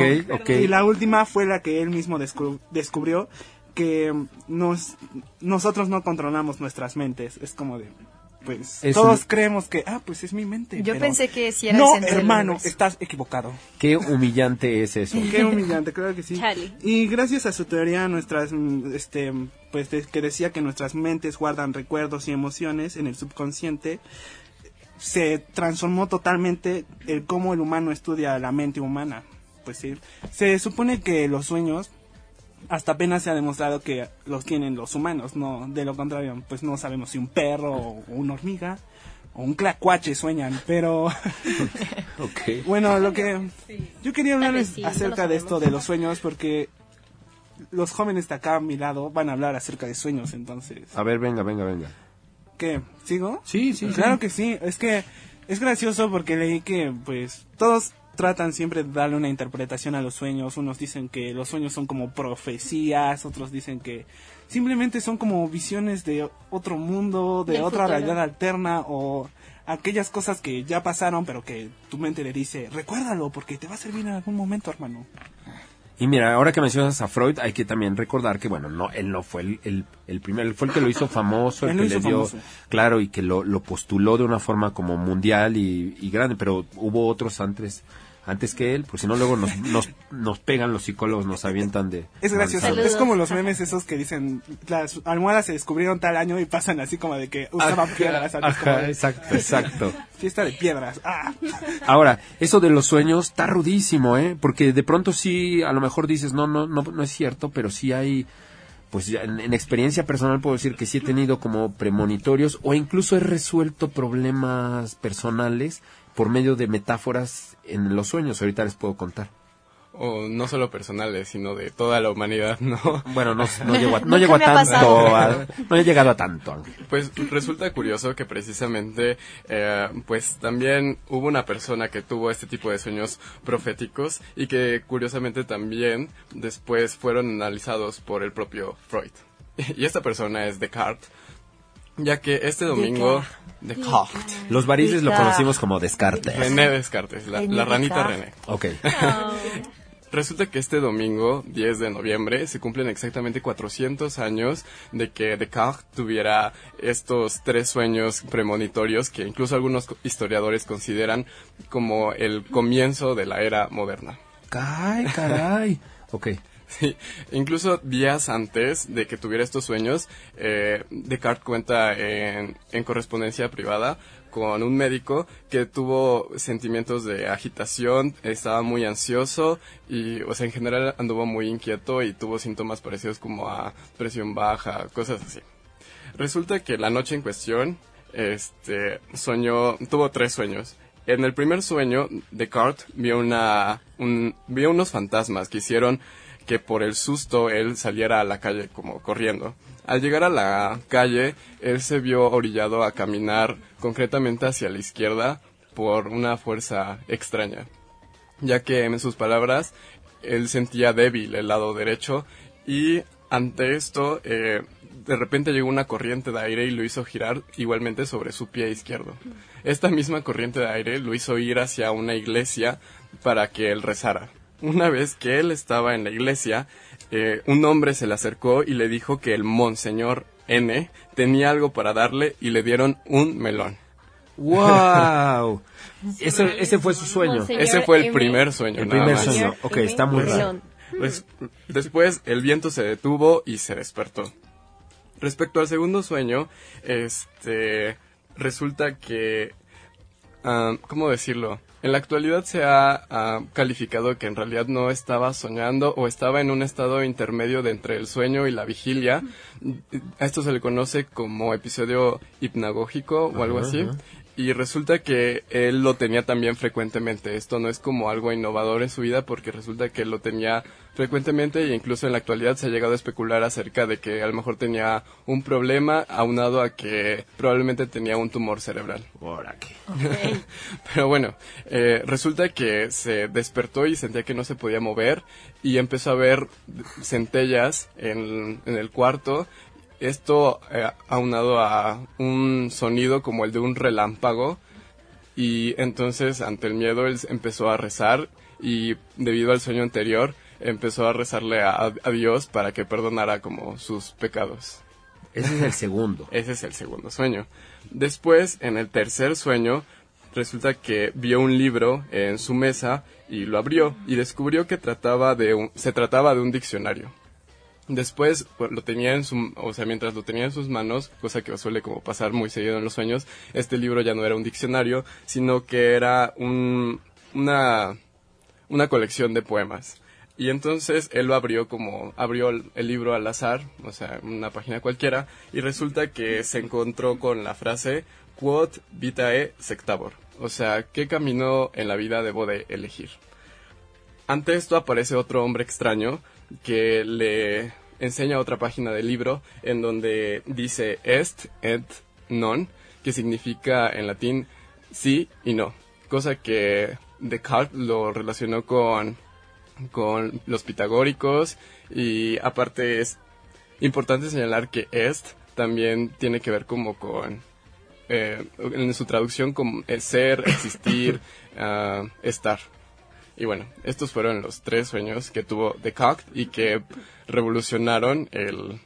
Y la última fue la que él mismo descu- descubrió que nos, nosotros no controlamos nuestras mentes. Es como de... pues todos creemos que, ah, pues es mi mente. Yo pero pensé que sí era No, el hermano, estás equivocado. Qué humillante es eso. Qué humillante, claro que sí. Chale. Y gracias a su teoría, nuestras, mm, este, pues de- que decía que nuestras mentes guardan recuerdos y emociones en el subconsciente, se transformó totalmente el cómo el humano estudia la mente humana. Pues sí, se supone que los sueños hasta apenas se ha demostrado que los tienen los humanos, no, de lo contrario, pues no sabemos si un perro o una hormiga o un clacuache sueñan, pero Ok. bueno, lo que yo quería hablarles sí, no lo acerca de esto de los sueños porque los jóvenes de acá a mi lado van a hablar acerca de sueños, entonces, A ver, venga, venga, venga. ¿qué? ¿Sigo? Sí, sí, Claro sí. que sí, es que es gracioso porque leí que pues todos tratan siempre de darle una interpretación a los sueños, unos dicen que los sueños son como profecías, otros dicen que simplemente son como visiones de otro mundo, de Del otra futuro. realidad alterna o aquellas cosas que ya pasaron pero que tu mente le dice, recuérdalo porque te va a servir en algún momento, hermano. Y mira, ahora que mencionas a Freud, hay que también recordar que, bueno, no, él no fue el, el, el primero, él fue el que lo hizo famoso, el que le hizo dio, famoso. claro, y que lo, lo postuló de una forma como mundial y, y grande, pero hubo otros antes, antes que él, pues si no luego nos, nos, nos pegan los psicólogos, nos avientan de... Es gracioso, es como los memes esos que dicen, las almohadas se descubrieron tal año y pasan así como de que usaban Ajá, piedras. ¿sabes? ajá, de- exacto, exacto. Fiesta de piedras. Ah. Ahora, eso de los sueños está rudísimo, ¿eh? Porque de pronto sí, a lo mejor dices, no, no, no, no es cierto, pero sí hay, pues en, en experiencia personal puedo decir que sí he tenido como premonitorios o incluso he resuelto problemas personales por medio de metáforas en los sueños. Ahorita les puedo contar. O no solo personales, sino de toda la humanidad, ¿no? Bueno, no, no llego a, no llego a tanto, a- no he llegado a tanto, Ángel. Pues resulta curioso que precisamente, eh, pues también hubo una persona que tuvo este tipo de sueños proféticos y que curiosamente también después fueron analizados por el propio Freud. Y esta persona es Descartes, ya que este domingo... Descartes. Los varices lo conocimos como Descartes. René Descartes, la, la ranita. René. Ok. Resulta que este domingo, 10 de noviembre, se cumplen exactamente 400 años de que Descartes tuviera estos tres sueños premonitorios que incluso algunos historiadores consideran como el comienzo de la era moderna. Ay, caray. Ok. Sí, incluso días antes de que tuviera estos sueños, eh, Descartes cuenta en, en correspondencia privada con un médico que tuvo sentimientos de agitación, estaba muy ansioso y, o sea, en general anduvo muy inquieto y tuvo síntomas parecidos como a presión baja, cosas así. Resulta que la noche en cuestión, este, soñó, tuvo tres sueños. En el primer sueño, Descartes vio una, un, vio unos fantasmas que hicieron que por el susto él saliera a la calle como corriendo. Al llegar a la calle, él se vio orillado a caminar concretamente hacia la izquierda por una fuerza extraña, ya que en sus palabras él sentía débil el lado derecho y ante esto eh, de repente llegó una corriente de aire y lo hizo girar igualmente sobre su pie izquierdo. Esta misma corriente de aire lo hizo ir hacia una iglesia para que él rezara. Una vez que él estaba en la iglesia, eh, un hombre se le acercó y le dijo que el monseñor N tenía algo para darle y le dieron un melón. ¡Wow! Ese, ese fue su sueño. Ese fue el primer sueño. El nada primer más. sueño. Ok, está muy raro. Pues, después el viento se detuvo y se despertó. Respecto al segundo sueño, este resulta que ¿cómo decirlo? En la actualidad se ha calificado que en realidad no estaba soñando o estaba en un estado intermedio de entre el sueño y la vigilia. A esto se le conoce como episodio hipnagógico o algo así. Y resulta que él lo tenía también frecuentemente. Esto no es como algo innovador en su vida porque resulta que él lo tenía frecuentemente e incluso en la actualidad se ha llegado a especular acerca de que a lo mejor tenía un problema aunado a que probablemente tenía un tumor cerebral. Pero bueno, eh, resulta que se despertó y sentía que no se podía mover y empezó a ver centellas en, en el cuarto. Esto eh, aunado a un sonido como el de un relámpago y entonces ante el miedo él empezó a rezar y debido al sueño anterior empezó a rezarle a, a Dios para que perdonara como sus pecados. Ese es el segundo. Ese es el segundo sueño. Después, en el tercer sueño, resulta que vio un libro en su mesa y lo abrió y descubrió que trataba de un, se trataba de un diccionario. Después pues, lo tenía en su, o sea, mientras lo tenía en sus manos, cosa que suele como pasar muy seguido en los sueños, este libro ya no era un diccionario, sino que era un, una, una colección de poemas. Y entonces él lo abrió como, abrió el, libro al azar, o sea, una página cualquiera, y resulta que se encontró con la frase Quod vitae sectabor, o sea, ¿qué camino en la vida debo de elegir? Ante esto aparece otro hombre extraño que le enseña otra página del libro en donde dice est et non, que significa en latín sí y no, cosa que Descartes lo relacionó con, con los pitagóricos y aparte es importante señalar que est también tiene que ver como con eh, en su traducción como ser, existir, uh, estar. Y bueno, estos fueron los tres sueños que tuvo Descartes y que revolucionaron el,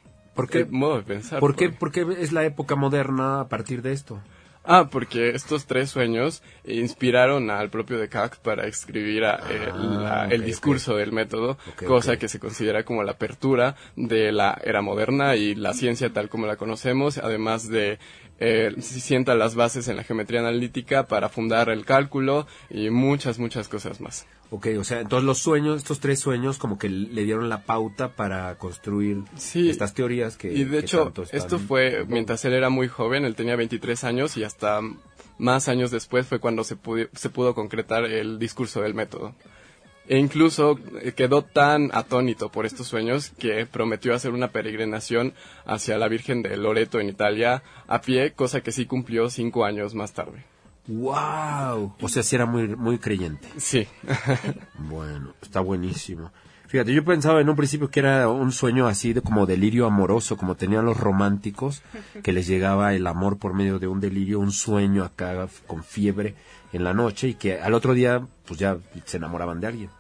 modo de pensar. ¿Por qué, ¿Por qué es la época moderna a partir de esto? Ah, porque estos tres sueños inspiraron al propio Descartes para escribir ah, el, discurso del método, cosa que se considera como la apertura de la era moderna y la ciencia tal como la conocemos, además de eh, sienta las bases en la geometría analítica para fundar el cálculo y muchas, muchas cosas más. Ok, o sea, entonces los sueños, estos tres sueños como que le dieron la pauta para construir estas teorías que... Y de hecho, esto fue mientras él era muy joven, él tenía 23 años y hasta más años después fue cuando se pudo, se pudo concretar el discurso del método. E incluso eh, quedó tan atónito por estos sueños que prometió hacer una peregrinación hacia la Virgen de Loreto en Italia a pie, cosa que sí cumplió cinco años más tarde. ¡Wow! O sea, sí era muy, muy creyente. Sí. bueno, está buenísimo. Fíjate, yo pensaba en un principio que era un sueño así de como delirio amoroso, como tenían los románticos, que les llegaba el amor por medio de un delirio, un sueño acá con fiebre en la noche y que al otro día pues ya se enamoraban de alguien.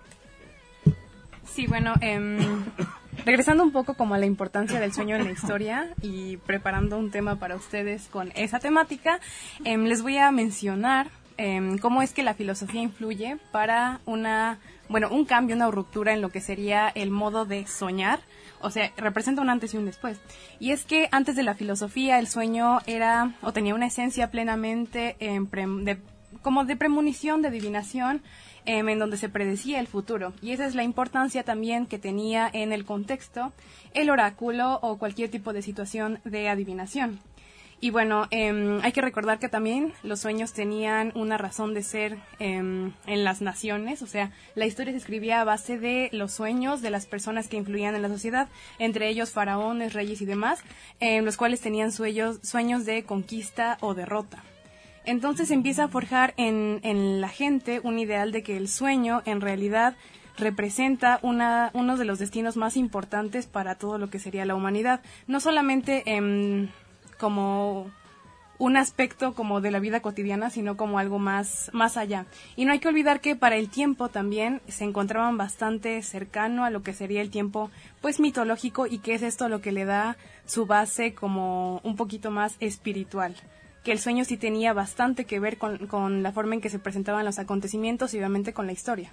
Sí, bueno, em, regresando un poco como a la importancia del sueño en la historia y preparando un tema para ustedes con esa temática, em, les voy a mencionar em, cómo es que la filosofía influye para una, bueno, un cambio, una ruptura en lo que sería el modo de soñar. O sea, representa un antes y un después. Y es que antes de la filosofía el sueño era o tenía una esencia plenamente de, como de premonición, de adivinación, Em, en donde se predecía el futuro. Y esa es la importancia también que tenía en el contexto el oráculo o cualquier tipo de situación de adivinación. Y bueno, em, hay que recordar que también los sueños tenían una razón de ser em, en las naciones, o sea, la historia se escribía a base de los sueños de las personas que influían en la sociedad, entre ellos faraones, reyes y demás, los cuales tenían sueños, sueños de conquista o derrota. Entonces empieza a forjar en, en la gente un ideal de que el sueño en realidad representa una, uno de los destinos más importantes para todo lo que sería la humanidad. No solamente como un aspecto como de la vida cotidiana, sino como algo más, más allá. Y no hay que olvidar que para el tiempo también se encontraban bastante cercano a lo que sería el tiempo pues mitológico y que es esto lo que le da su base como un poquito más espiritual que el sueño sí tenía bastante que ver con, la forma en que se presentaban los acontecimientos y obviamente con la historia.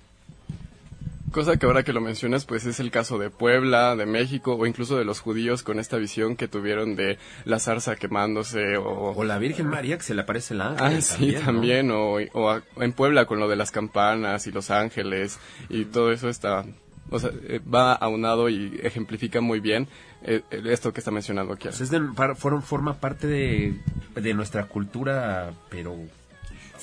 Cosa que ahora que lo mencionas, pues es el caso de Puebla, de México o incluso de los judíos con esta visión que tuvieron de la zarza quemándose o... O la Virgen María que se le aparece la ángel. Ah, sí, también, o, en Puebla con lo de las campanas y los ángeles y todo eso está... O sea, eh, va aunado y ejemplifica muy bien eh, esto que está mencionando aquí. Pues es forma parte de, de nuestra cultura, pero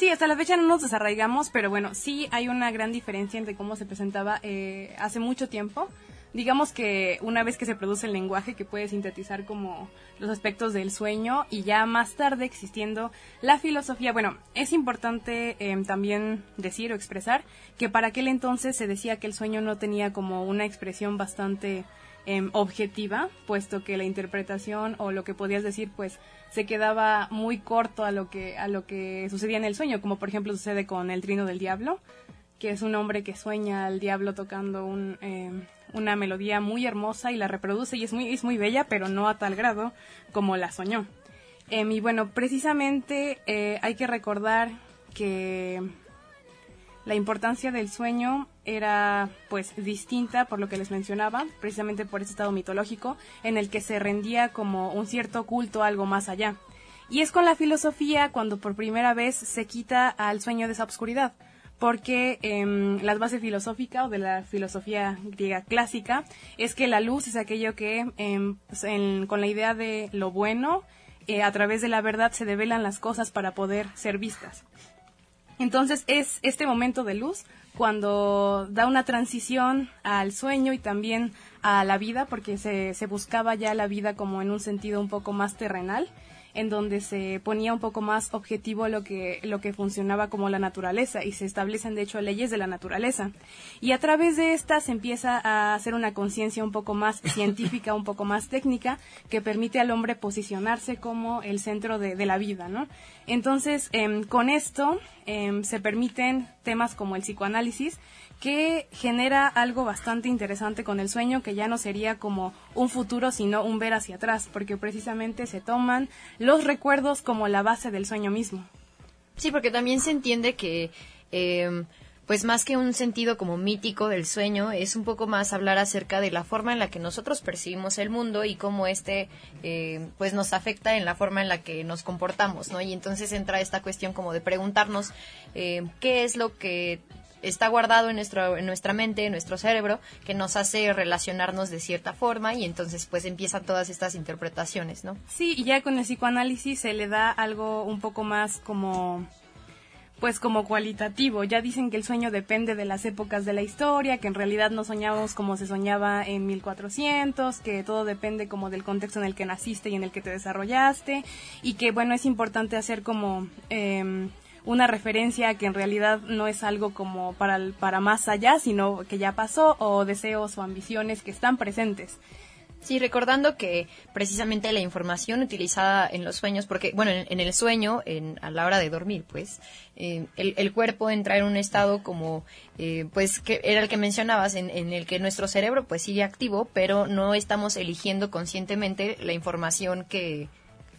Sí, hasta la fecha no nos desarraigamos, pero bueno, sí hay una gran diferencia entre cómo se presentaba eh, hace mucho tiempo. Digamos que una vez que se produce el lenguaje que puede sintetizar como los aspectos del sueño y ya más tarde existiendo la filosofía, bueno, es importante em, también decir o expresar que para aquel entonces se decía que el sueño no tenía como una expresión bastante Em, objetiva, puesto que la interpretación o lo que podías decir, pues se quedaba muy corto a lo que a lo que sucedía en el sueño, como por ejemplo sucede con el Trino del Diablo, que es un hombre que sueña al diablo tocando un, eh, una melodía muy hermosa y la reproduce y es muy, es muy bella, pero no a tal grado como la soñó. Em, y bueno, precisamente eh, hay que recordar que la importancia del sueño era pues distinta por lo que les mencionaba, precisamente por ese estado mitológico en el que se rendía como un cierto culto algo más allá. Y es con la filosofía cuando por primera vez se quita al sueño de esa oscuridad, porque eh, la base filosófica o de la filosofía griega clásica es que la luz es aquello que em, con la idea de lo bueno, eh, a través de la verdad se develan las cosas para poder ser vistas. Entonces es este momento de luz cuando da una transición al sueño y también a la vida, porque se buscaba ya la vida como en un sentido un poco más terrenal en donde se ponía un poco más objetivo lo que, lo que funcionaba como la naturaleza y se establecen de hecho leyes de la naturaleza. Y a través de estas se empieza a hacer una conciencia un poco más científica, un poco más técnica, que permite al hombre posicionarse como el centro de, de la vida, ¿no? Entonces, em, con esto em, se permiten temas como el psicoanálisis, que genera algo bastante interesante con el sueño, que ya no sería como un futuro, sino un ver hacia atrás, porque precisamente se toman los recuerdos como la base del sueño mismo. Sí, porque también se entiende que, eh, pues más que un sentido como mítico del sueño, es un poco más hablar acerca de la forma en la que nosotros percibimos el mundo y cómo este, eh, pues nos afecta en la forma en la que nos comportamos, ¿no? Y entonces entra esta cuestión como de preguntarnos eh, qué es lo que está guardado en, nuestro, en nuestra mente, en nuestro cerebro, que nos hace relacionarnos de cierta forma y entonces pues empiezan todas estas interpretaciones, ¿no? Sí, y ya con el psicoanálisis se le da algo un poco más como pues como cualitativo. Ya dicen que el sueño depende de las épocas de la historia, que en realidad no soñamos como se soñaba en 1400, que todo depende como del contexto en el que naciste y en el que te desarrollaste, y que bueno, es importante hacer como eh, una referencia que en realidad no es algo como para, para más allá, sino que ya pasó, o deseos o ambiciones que están presentes. Sí, recordando que precisamente la información utilizada en los sueños, porque, bueno, en, el sueño, en, a la hora de dormir, pues, eh, el, cuerpo entra en un estado como, eh, pues, que era el que mencionabas, en, en, el que nuestro cerebro, pues, sigue activo, pero no estamos eligiendo conscientemente la información que,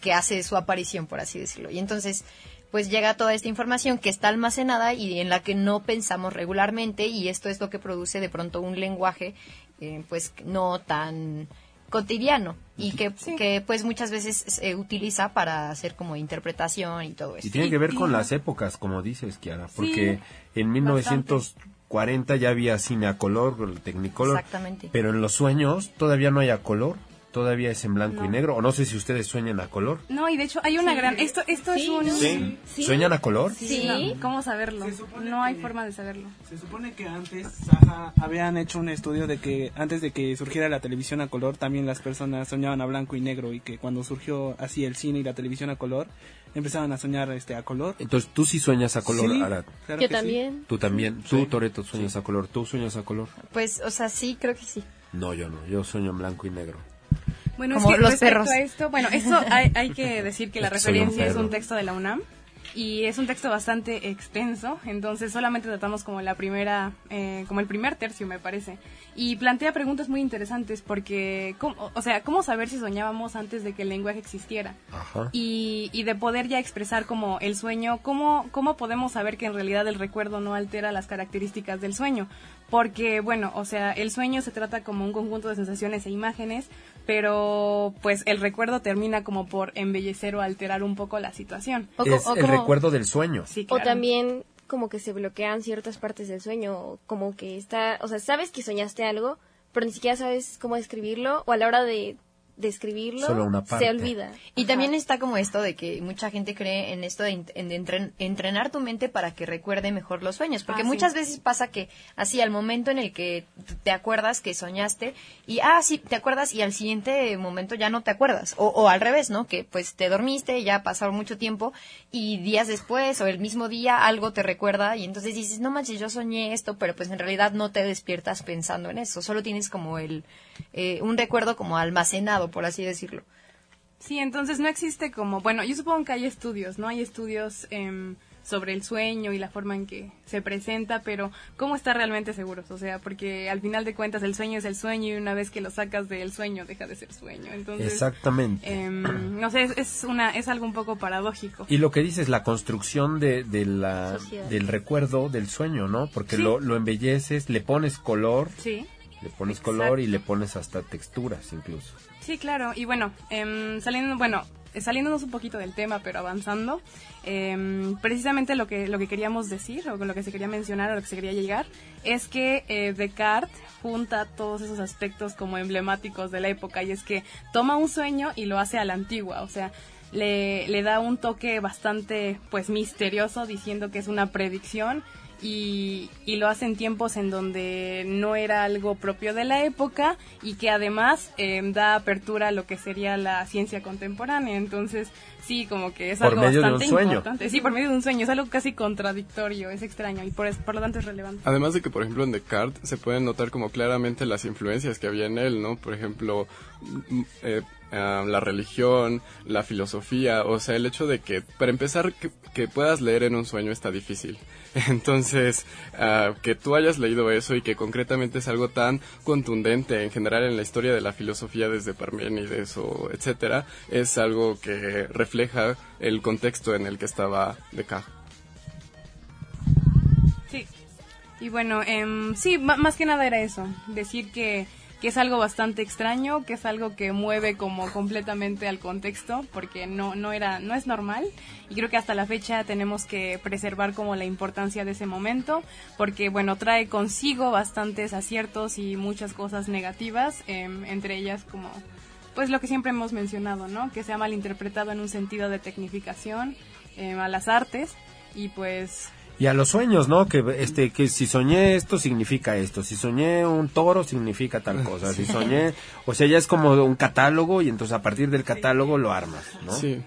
que hace su aparición, por así decirlo. Y entonces, pues llega toda esta información que está almacenada y en la que no pensamos regularmente y esto es lo que produce de pronto un lenguaje eh, pues no tan cotidiano y que, que, pues muchas veces se utiliza para hacer como interpretación y todo eso. Y tiene que ver con las épocas, como dices, Kiara, porque en 1940 ya había cine a color, Technicolor, Exactamente. pero en los sueños todavía no hay a color todavía es en blanco y negro o no sé si ustedes sueñan a color. No, y de hecho hay una gran esto esto es un ¿Sí? ¿Sueñan a color? Sí. ¿Cómo saberlo? No hay forma de saberlo. Se supone que antes habían hecho un estudio de que antes de que surgiera la televisión a color también las personas soñaban a blanco y negro y que cuando surgió así el cine y la televisión a color empezaban a soñar este a color. Entonces tú sí sueñas a color, sí, Yo también. Tú también. Tú Toreto sueñas a color. ¿Tú sueñas a color? Pues, o sea, sí, creo que sí. No, yo no. Yo sueño en blanco y negro. Bueno, es que los perros. A esto, bueno, eso hay, hay que decir que la referencia es un texto de la UNAM y es un texto bastante extenso, entonces solamente tratamos como la primera, eh, como el primer tercio me parece, y plantea preguntas muy interesantes porque, o sea, cómo saber si soñábamos antes de que el lenguaje existiera Y, y de poder ya expresar como el sueño, cómo cómo podemos saber que en realidad el recuerdo no altera las características del sueño, porque bueno, o sea, el sueño se trata como un conjunto de sensaciones e imágenes, pero pues el recuerdo termina como por embellecer o alterar un poco la situación. es el recuerdo del sueño. O también como que se bloquean ciertas partes del sueño, como que está, o sea, sabes que soñaste algo, pero ni siquiera sabes cómo describirlo, o a la hora de describirlo, se olvida. Y también está como esto de que mucha gente cree en esto de, entrenar tu mente para que recuerde mejor los sueños, porque ah, muchas veces pasa que así al momento en el que te acuerdas que soñaste y ah sí te acuerdas y al siguiente momento ya no te acuerdas o, o al revés, ¿no? Que pues te dormiste ya ha pasado mucho tiempo y días después o el mismo día algo te recuerda y entonces dices no manches yo soñé esto, pero pues en realidad no te despiertas pensando en eso, solo tienes como el eh, un recuerdo como almacenado, por así decirlo. Sí, entonces no existe como, bueno, yo supongo que hay estudios, ¿no? Hay estudios em, sobre el sueño y la forma en que se presenta, pero ¿cómo estar realmente seguros? O sea, porque al final de cuentas el sueño es el sueño y una vez que lo sacas del sueño deja de ser sueño. Entonces, Exactamente. em, no sé, es, es una es algo un poco paradójico. Y lo que dices, la construcción de, de la, Sociedad. del recuerdo del sueño, ¿no? Porque Sí. lo, lo embelleces, le pones color, Sí. le pones color y le pones hasta texturas incluso. Sí, claro. Y bueno, em, saliendo, bueno, eh, saliéndonos un poquito del tema, pero avanzando, em, precisamente lo que lo que queríamos decir o lo que se quería mencionar o lo que se quería llegar es que eh, Descartes junta todos esos aspectos como emblemáticos de la época y es que toma un sueño y lo hace a la antigua, o sea, le, le da un toque bastante pues misterioso diciendo que es una predicción y, y lo hace en tiempos en donde no era algo propio de la época y que además eh, da apertura a lo que sería la ciencia contemporánea. Entonces, sí, como que es Por algo medio de un bastante sueño. importante. Sí, por medio de un sueño. Es algo casi contradictorio, es extraño y por, es- por lo tanto es relevante. Además de que, por ejemplo, en Descartes se pueden notar como claramente las influencias que había en él, ¿no? Por ejemplo, mm, eh, ah, la religión, la filosofía, o sea, el hecho de que, para empezar, que, que puedas leer en un sueño está difícil. Entonces, ah, que tú hayas leído eso y que concretamente es algo tan contundente en general en la historia de la filosofía desde Parménides o etcétera, es algo que refleja el contexto en el que estaba Descartes. Sí. Y bueno, em, sí, más que nada era eso, decir que, que es algo bastante extraño, que es algo que mueve como completamente al contexto, porque no, no era, no es normal. Y creo que hasta la fecha tenemos que preservar como la importancia de ese momento, porque bueno, trae consigo bastantes aciertos y muchas cosas negativas, em, entre ellas como pues lo que siempre hemos mencionado, ¿no? Que se ha malinterpretado en un sentido de tecnificación em, a las artes y pues Y a los sueños, ¿no? Que este que si soñé esto significa esto, si soñé un toro significa tal cosa, si soñé, o sea, ya es como un catálogo y entonces a partir del catálogo lo armas, ¿no? Sí.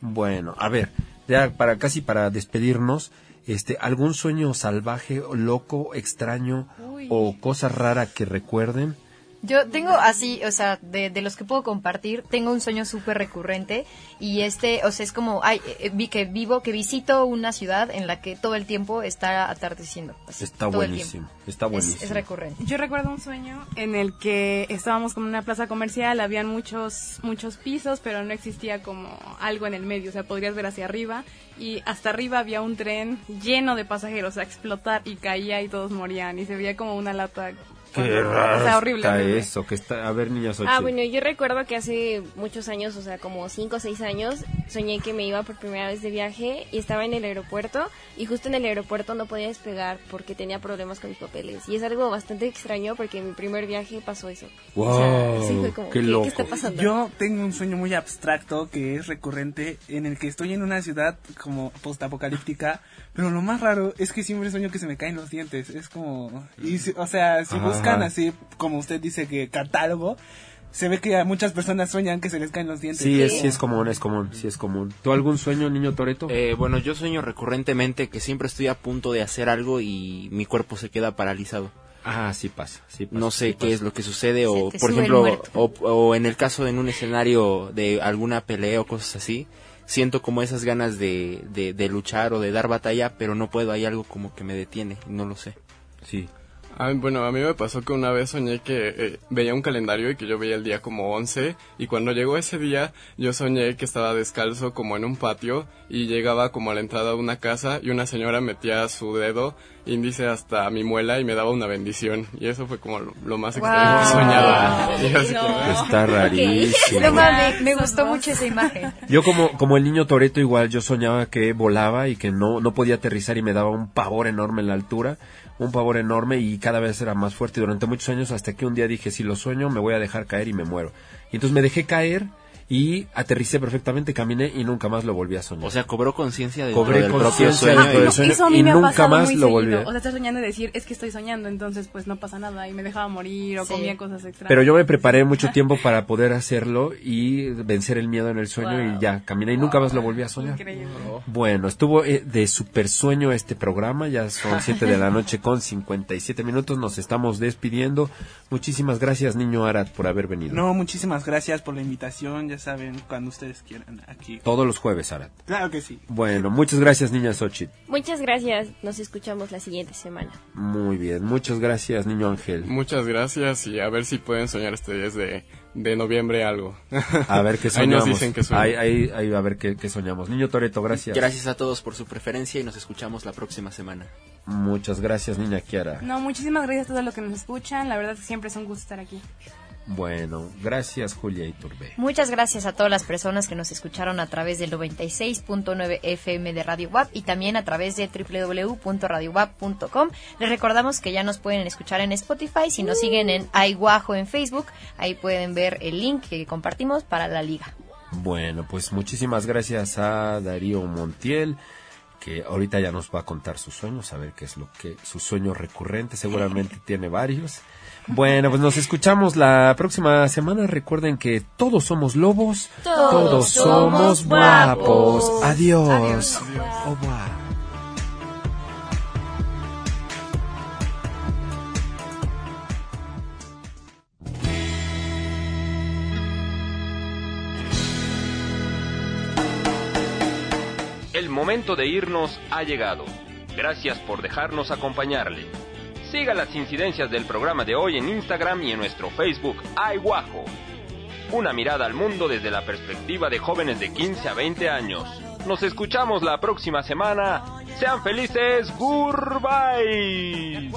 Bueno, a ver, ya para casi para despedirnos, este algún sueño salvaje, loco, extraño Uy. o cosa rara que recuerden. Yo tengo así, o sea, de, de los que puedo compartir, tengo un sueño súper recurrente y este, o sea, es como, ay, eh, vi que vivo, que visito una ciudad en la que todo el tiempo está atardeciendo. así, Está todo el buenísimo, está Es- buenísimo. Es, recurrente. Yo recuerdo un sueño en el que estábamos como en una plaza comercial, habían muchos muchos pisos, pero no existía como algo en el medio, o sea, podrías ver hacia arriba y hasta arriba había un tren lleno de pasajeros a explotar y caía y todos morían y se veía como una lata. Qué raro sea, horrible. está horrible. eso, que está, a ver niñas Ah, bueno, yo recuerdo que hace muchos años, o sea, como 5 o 6 años, soñé que me iba por primera vez de viaje y estaba en el aeropuerto y justo en el aeropuerto no podía despegar porque tenía problemas con mis papeles. Y es algo bastante extraño porque en mi primer viaje pasó eso. O sea, sí fue como, qué ¿qué, loco. qué está pasando? Yo tengo un sueño muy abstracto que es recurrente en el que estoy en una ciudad como postapocalíptica, pero lo más raro es que siempre sueño que se me caen los dientes. Es como, y o sea, si Ajá. Buscan así, como usted dice que catálogo, se ve que a muchas personas sueñan que se les caen los dientes. Sí, es, sí es común, es común, sí es común. ¿Tú algún sueño, niño Toreto? Eh, bueno, yo sueño recurrentemente que siempre estoy a punto de hacer algo y mi cuerpo se queda paralizado. Ah, sí pasa, sí pasa. No sé sí qué pasa. es lo que sucede o, por ejemplo, o, o en el caso de en un escenario de alguna pelea o cosas así, siento como esas ganas de, de, de luchar o de dar batalla, pero no puedo, hay algo como que me detiene, no lo sé. Sí. Ah, bueno, a mí me pasó que una vez soñé que eh, veía un calendario y que yo veía el día como 11 y cuando llegó ese día yo soñé que estaba descalzo como en un patio y llegaba como a la entrada de una casa y una señora metía su dedo índice hasta mi muela y me daba una bendición. Y eso fue como lo, lo más extraño que así como- Está rarísimo. No mames, me gustó mucho esa imagen. Yo como, como el niño Toreto igual, yo soñaba que volaba y que no, no podía aterrizar y me daba un pavor enorme en la altura, un pavor enorme y cada vez era más fuerte durante muchos años hasta que un día dije, si lo sueño me voy a dejar caer y me muero. Y entonces me dejé caer y aterricé perfectamente, caminé y nunca más lo volví a soñar. O sea, cobró conciencia de Cobré del propio sueño. sueño Eso a mí y me nunca más muy lo seguido. volví a... O sea, estás soñando y decir, es que estoy soñando, entonces pues no pasa nada y me dejaba morir o Sí. comía cosas extrañas. Pero yo me preparé mucho tiempo para poder hacerlo y vencer el miedo en el sueño Wow. y ya, caminé y nunca más lo volví a soñar. Increíble. Bueno, estuvo eh, de super sueño este programa, ya son 7 de la noche con 57 minutos, nos estamos despidiendo. Muchísimas gracias, niño Arad, por haber venido. No, muchísimas gracias por la invitación. Ya saben, cuando ustedes quieran aquí. Todos los jueves, Arat. Claro que sí. Bueno, muchas gracias, niña Xochitl. Muchas gracias. Nos escuchamos la siguiente semana. Muy bien, muchas gracias, niño Ángel. Muchas gracias y a ver si pueden soñar este 10 de, de noviembre algo. A ver qué Ahí soñamos. nos dicen que. Ahí, ahí- ahí a ver qué, qué soñamos. Niño Toreto, gracias. Gracias a todos por su preferencia y nos escuchamos la próxima semana. Muchas gracias, niña Kiara. No, muchísimas gracias a todos los que nos escuchan. La verdad que siempre es un gusto estar aquí. Bueno, gracias, Julia Iturbe. Muchas gracias a todas las personas que nos escucharon a través del 96.9 FM de Radio WAP y también a través de www.radiowap.com. Les recordamos que ya nos pueden escuchar en Spotify. Si nos siguen en iGuajo en Facebook, ahí pueden ver el link que compartimos para la liga. Bueno, pues muchísimas gracias a Darío Montiel, que ahorita ya nos va a contar sus sueños, a ver qué es lo que, su sueño recurrente, seguramente tiene varios. Bueno, pues nos escuchamos la próxima semana. Recuerden que todos somos lobos, Todos somos somos guapos. guapos. Adiós. El momento de irnos ha llegado. Gracias por dejarnos acompañarle. Siga las incidencias del programa de hoy en Instagram y en nuestro Facebook iWajo. Una mirada al mundo desde la perspectiva de jóvenes de 15 a 20 años. Nos escuchamos la próxima semana. Sean felices. Goodbye.